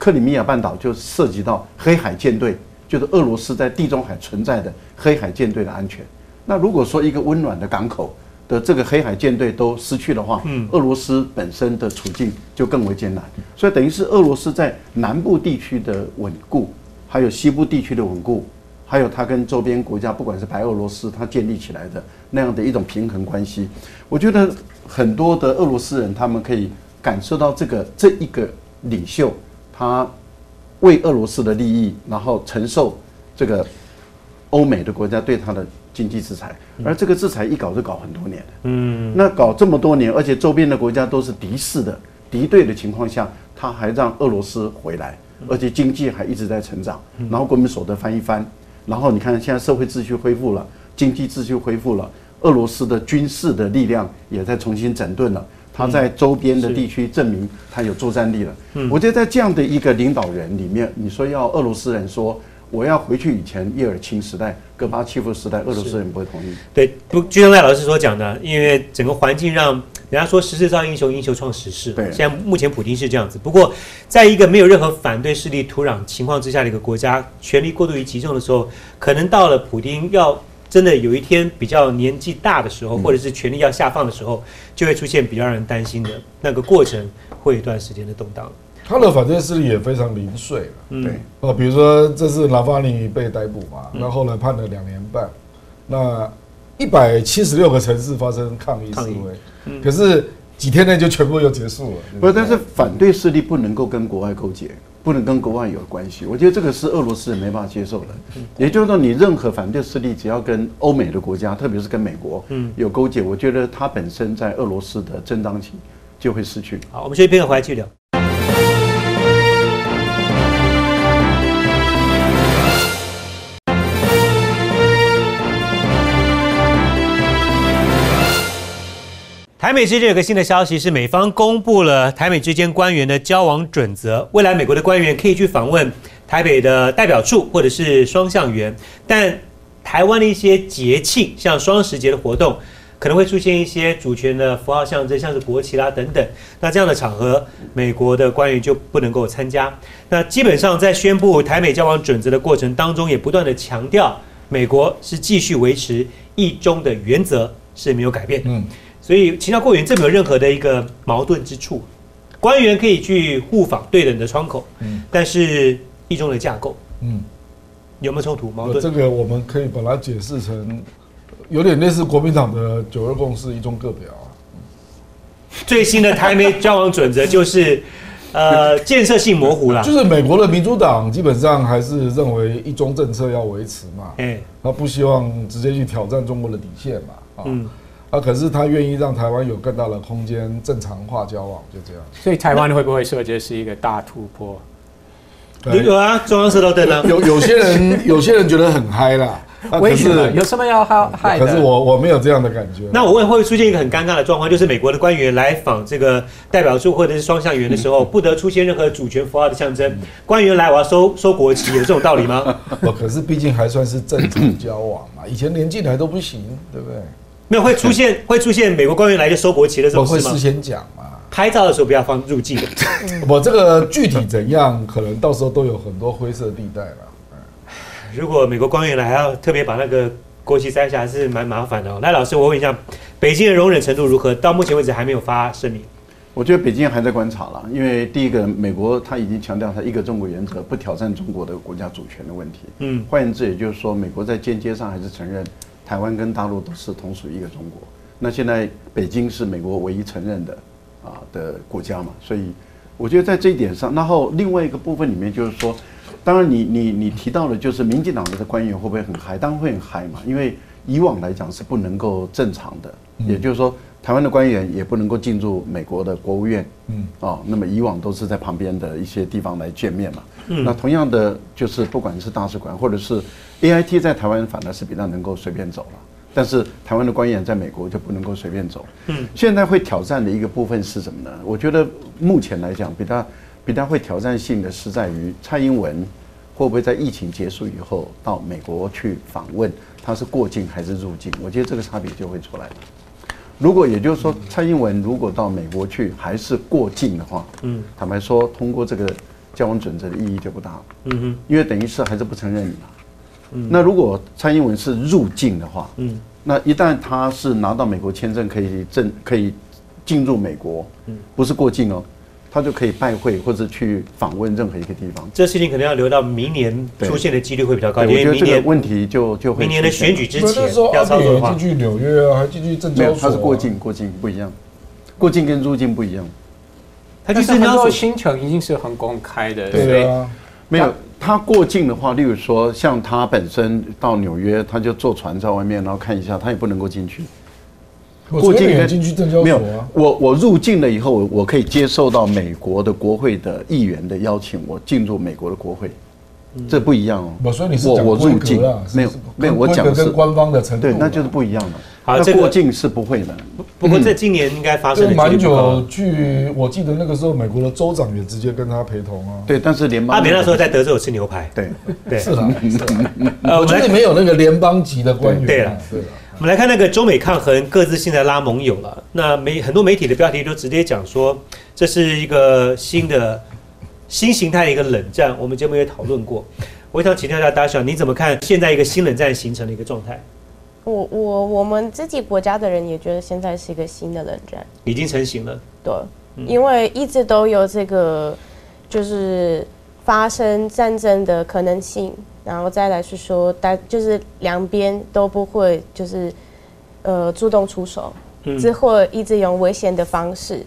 克里米亚半岛就涉及到黑海舰队，就是俄罗斯在地中海存在的黑海舰队的安全。那如果说一个温暖的港口的这个黑海舰队都失去的话，嗯，俄罗斯本身的处境就更为艰难。所以等于是俄罗斯在南部地区的稳固，还有西部地区的稳固，还有它跟周边国家，不管是白俄罗斯，它建立起来的那样的一种平衡关系，我觉得很多的俄罗斯人他们可以感受到这个这一个领袖，他为俄罗斯的利益，然后承受这个欧美的国家对他的经济制裁，而这个制裁一搞就搞很多年了。嗯，那搞这么多年，而且周边的国家都是敌视的、敌对的情况下，他还让俄罗斯回来，而且经济还一直在成长，然后国民所得翻一番，然后你看现在社会秩序恢复了，经济秩序恢复了，俄罗斯的军事的力量也在重新整顿了。他在周边的地区证明他有作战力了。嗯我觉得在这样的一个领导人里面，你说要俄罗斯人说我要回去以前叶尔钦时代、戈巴契夫时代，俄罗斯人不会同意。对，不，就像赖老师所讲的，因为整个环境让人家说时势造英雄，英雄创时势。对现在目前普京是这样子。不过，在一个没有任何反对势力土壤情况之下的一个国家，权力过度于集中的时候，可能到了普京要真的有一天比较年纪大的时候，或者是权力要下放的时候，就会出现比较让人担心的那个过程，会有一段时间的动荡。他的反对势力也非常零碎了。嗯。对，哦，比如说这次拉法尼被逮捕嘛，那后来判了两年半，那一百七十六个城市发生抗议示威，可是几天内就全部又结束了。不是，但是反对势力不能够跟国外勾结，不能跟国外有关系。我觉得这个是俄罗斯人没办法接受的。也就是说，你任何反对势力只要跟欧美的国家，特别是跟美国，有勾结，我觉得它本身在俄罗斯的正当性就会失去。好，我们休息片刻回来继续聊。台美之间有个新的消息，是美方公布了台美之间官员的交往准则。未来美国的官员可以去访问台北的代表处或者是双向员，但台湾的一些节庆，像双十节的活动，可能会出现一些主权的符号象征，像是国旗啦等等。那这样的场合，美国的官员就不能够参加。那基本上在宣布台美交往准则的过程当中，也不断的强调，美国是继续维持一中的原则是没有改变。嗯。所以，其他过员这没有任何的一个矛盾之处，官员可以去互访对等的窗口，嗯，但是一中的架构，嗯，有没有冲突矛盾？这个我们可以把它解释成有点类似国民党的九二共识一中各表啊。最新的台美交往准则就是，呃，建设性模糊了。就是美国的民主党基本上还是认为一中政策要维持嘛，哎，他不希望直接去挑战中国的底线嘛，啊。啊！可是他愿意让台湾有更大的空间正常化交往，就这样。所以台湾会不会设计是一个大突破？有啊，中央社都登了。有有些人有些人觉得很嗨啦。为什么？有什么要嗨嗨可是我我没有这样的感觉。那我问，会不会出现一个很尴尬的状况，就是美国的官员来访这个代表处或者是双向员的时候，不得出现任何主权符号的象征？官员来，我要收收国旗，有这种道理吗？我可是毕竟还算是正常交往嘛，以前连进来都不行，对不对？没有会出现 会出现美国官员来就收国旗的这种事吗？会事先讲嘛？拍照的时候不要放入境。我这个具体怎样，可能到时候都有很多灰色地带了。如果美国官员来，还要特别把那个国旗摘下，还是蛮麻烦的。来，老师，我问一下，北京的容忍程度如何？到目前为止还没有发声明。我觉得北京还在观察了，因为第一个，美国他已经强调他一个中国原则，不挑战中国的国家主权的问题。嗯，换言之，也就是说，美国在间接上还是承认。台湾跟大陆都是同属一个中国，那现在北京是美国唯一承认的啊的国家嘛，所以我觉得在这一点上，然后另外一个部分里面就是说，当然你你你提到的就是民进党的官员会不会很嗨？当然会很嗨嘛，因为以往来讲是不能够正常的，也就是说台湾的官员也不能够进入美国的国务院，嗯，哦，那么以往都是在旁边的一些地方来见面嘛，嗯，那同样的就是不管是大使馆或者是。A I T 在台湾反而是比较能够随便走了，但是台湾的官员在美国就不能够随便走。嗯，现在会挑战的一个部分是什么呢？我觉得目前来讲，比较比较会挑战性的是在于蔡英文会不会在疫情结束以后到美国去访问，他是过境还是入境？我觉得这个差别就会出来了。如果也就是说，蔡英文如果到美国去还是过境的话，嗯，坦白说，通过这个交往准则的意义就不大了。嗯哼，因为等于是还是不承认你嘛。那如果蔡英文是入境的话，嗯，那一旦他是拿到美国签证，可以证可以进入美国，嗯，不是过境哦，他就可以拜会或者去访问任何一个地方。这事情可能要留到明年出现的几率会比较高，因为明年问题就就会明年的选举之前要操作的话，进去纽约啊，还进去证交所，他是过境过境不一样，过境跟入境不一样，他就是很多行程已经是很公开的，对啊，没有。他过境的话，例如说像他本身到纽约，他就坐船在外面，然后看一下，他也不能够进去。过境进去证交没有？我我入境了以后，我可以接受到美国的国会的议员的邀请，我进入美国的国会，这不一样哦。我说你是我入境没有没有，我讲的是官方的程度，对，那就是不一样的。那过境是不会的。不过这今年应该发生蛮久。据我记得那个时候，美国的州长也直接跟他陪同啊。对，但是联邦阿扁那时候在德州吃牛排。对对是的。我觉得没有那个联邦级的官员。对了对了。我们来看那个中美抗衡，各自现在拉盟友了。那媒很多媒体的标题都直接讲说，这是一个新的新形态的一个冷战。我们节目也讨论过。我想请教一下大小，你怎么看现在一个新冷战形成的一个状态？我我我们自己国家的人也觉得现在是一个新的冷战，已经成型了。对，因为一直都有这个，就是发生战争的可能性，然后再来是说，大就是两边都不会就是呃主动出手，只会一直用危险的方式，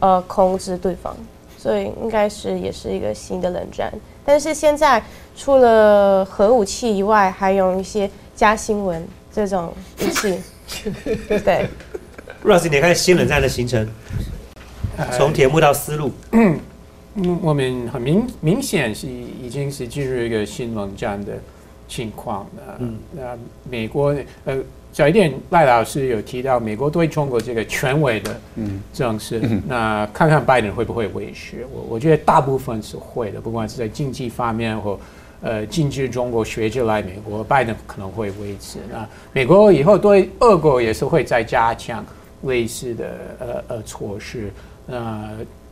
呃，控制对方，所以应该是也是一个新的冷战。但是现在除了核武器以外，还有一些加新闻这种武器，对，Ross，你看新冷战的形成，从铁幕到丝路，嗯，我们很明明显是已经是进入一个新冷战的情况了。嗯，那美国呃，早一点赖老师有提到美国对中国这个权威的政策，那看看拜登会不会维持？我我觉得大部分是会的，不管是在经济方面或。呃，禁止中国学者来美国，拜登可能会维持。那美国以后对俄国也是会再加强类似的呃呃措施。那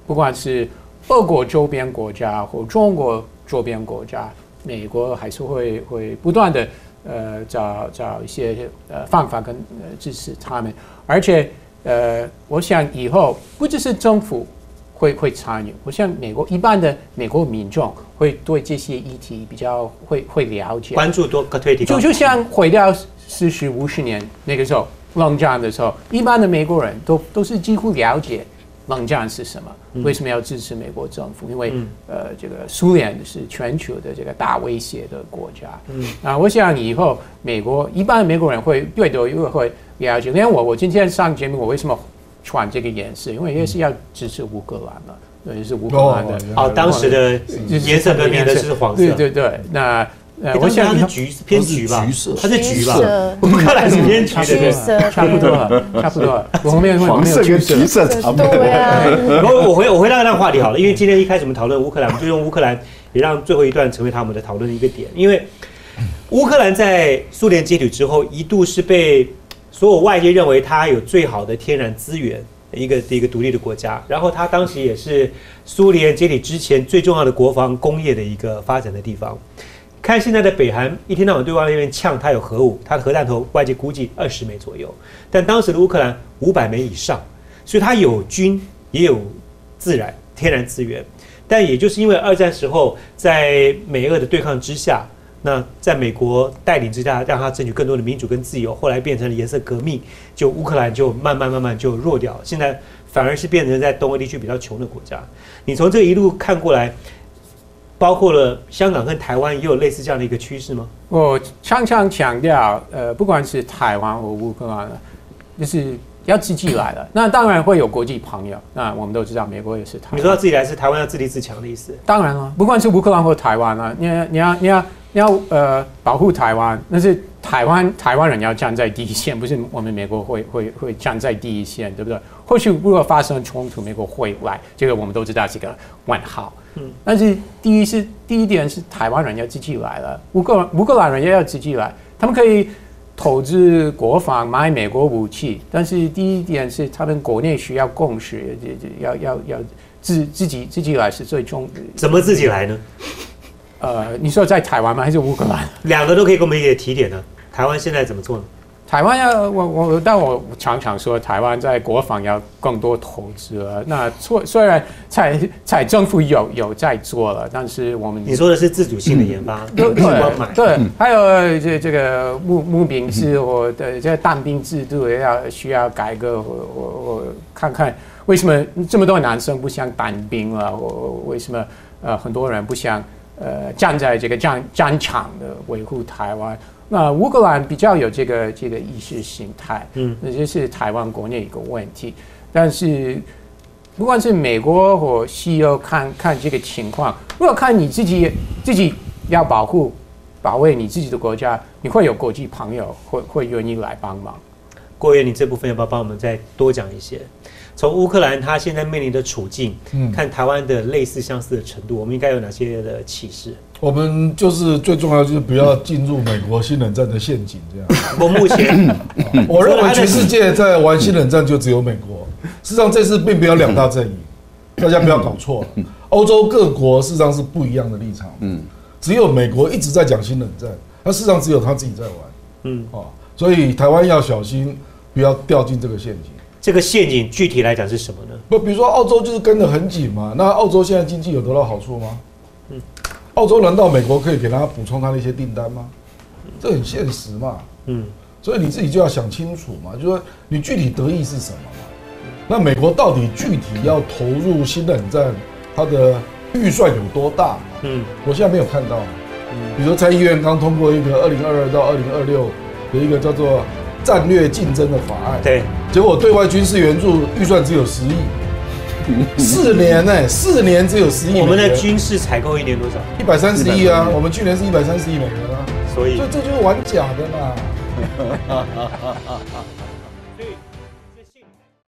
不管是俄国周边国家或中国周边国家，美国还是会会不断的呃找找一些呃方法跟呃支持他们，而且呃，我想以后不只是政府会会参与，我想美国一般的美国民众会对这些议题比较会会了解，关注多个推提高就。就像回到四十五十年那个时候冷战的时候，一般的美国人都都是几乎了解冷战是什么，为什么要支持美国政府？因为、呃，这个苏联是全球的这个大威胁的国家。嗯，啊，我想以后美国一般的美国人会越多越会了解。连我我今天上节目，我为什么穿这个颜色？因为也是要支持乌克兰嘛，对，是乌克兰的。哦哦，当时的就是颜色革命的是黄色，对对对，那呃，我诶当时它是橘偏橘吧，它是橘色它是橘吧乌克兰是偏橘的，差不多了，差不多了。我后面黄色跟橘色差不多。然后我回我回到那个话题好了，因为今天一开始我们讨论乌克兰，我们就用乌克兰也让最后一段成为他们的讨论的一个点，因为乌克兰在苏联解体之后，一度是被所有外界认为它有最好的天然资源的一个一个独立的国家，然后它当时也是苏联解体之前最重要的国防工业的一个发展的地方。看现在的北韩，一天到晚对外那边呛它有核武，它的核弹头外界估计二十枚左右，但当时的乌克兰五百枚以上，所以它有军也有自然天然资源。但也就是因为二战时候在美俄的对抗之下，那在美国带领之下，让它争取更多的民主跟自由，后来变成了颜色革命，就乌克兰就慢慢慢慢就弱掉，现在反而是变成在东欧地区比较穷的国家。你从这一路看过来，包括了香港跟台湾也有类似这样的一个趋势吗？我常常强调，呃，不管是台湾或乌克兰，就是要自己来了。那当然会有国际朋友，那我们都知道，美国也是台湾。你说要自己来是台湾要自立自强的意思？当然了，不管是乌克兰或台湾啊，你要你要你要你要呃保护台湾，那是台湾台湾人要站在第一线，不是我们美国会会会站在第一线，对不对？或许如果发生冲突，美国会来，这个我们都知道是个问号。嗯，但是第一是第一点是台湾人要自己来了，乌克乌克兰人也要自己来，他们可以投资国防买美国武器，但是第一点是他们国内需要共识，要要要自自己自己来是最重。怎么自己来呢？呃，你说在台湾吗？还是乌克兰？两个都可以给我们一点提点呢。台湾现在怎么做呢？台湾要我我，但我常常说台湾在国防要更多投资了。那虽虽然财财政府有有在做了，但是我们你说的是自主性的研发，对。对，还有这这个募募兵制或的这个当兵制度也要需要改革。我我我看看为什么这么多男生不想当兵了？我为什么呃很多人不想呃站在这个战战场的维护台湾？那乌克兰比较有这个这个意识形态，嗯，那这是台湾国内一个问题。但是不管是美国或西欧看看这个情况，如果看你自己自己要保护保卫你自己的国家，你会有国际朋友会会愿意来帮忙。郭源，你这部分要不要帮我们再多讲一些？从乌克兰他现在面临的处境，嗯看台湾的类似相似的程度，我们应该有哪些的启示？我们就是最重要就是不要进入美国新冷战的陷阱，这样。我目前 我认为全世界在玩新冷战就只有美国。事实上，这次并没有两大阵营，大家不要搞错了。欧洲各国事实上是不一样的立场。嗯，只有美国一直在讲新冷战，那事实上只有他自己在玩。嗯，哦，所以台湾要小心，不要掉进这个陷阱。这个陷阱具体来讲是什么呢？不，比如说澳洲就是跟得很紧嘛，那澳洲现在经济有得到好处吗？澳洲难道美国可以给他补充他的一些订单吗？这很现实嘛。嗯，所以你自己就要想清楚嘛，就说你具体得意是什么嘛？那美国到底具体要投入新冷战，它的预算有多大？嗯，我现在没有看到。嗯比如说参议院刚通过一个二零二二到二零二六的一个叫做战略竞争的法案，对，结果对外军事援助预算只有十亿，四年呢、四年只有十亿，我们的军事采购一年多少？一百三十亿啊，我们去年是一百三十亿美元啊，所以所以这就是玩假的嘛。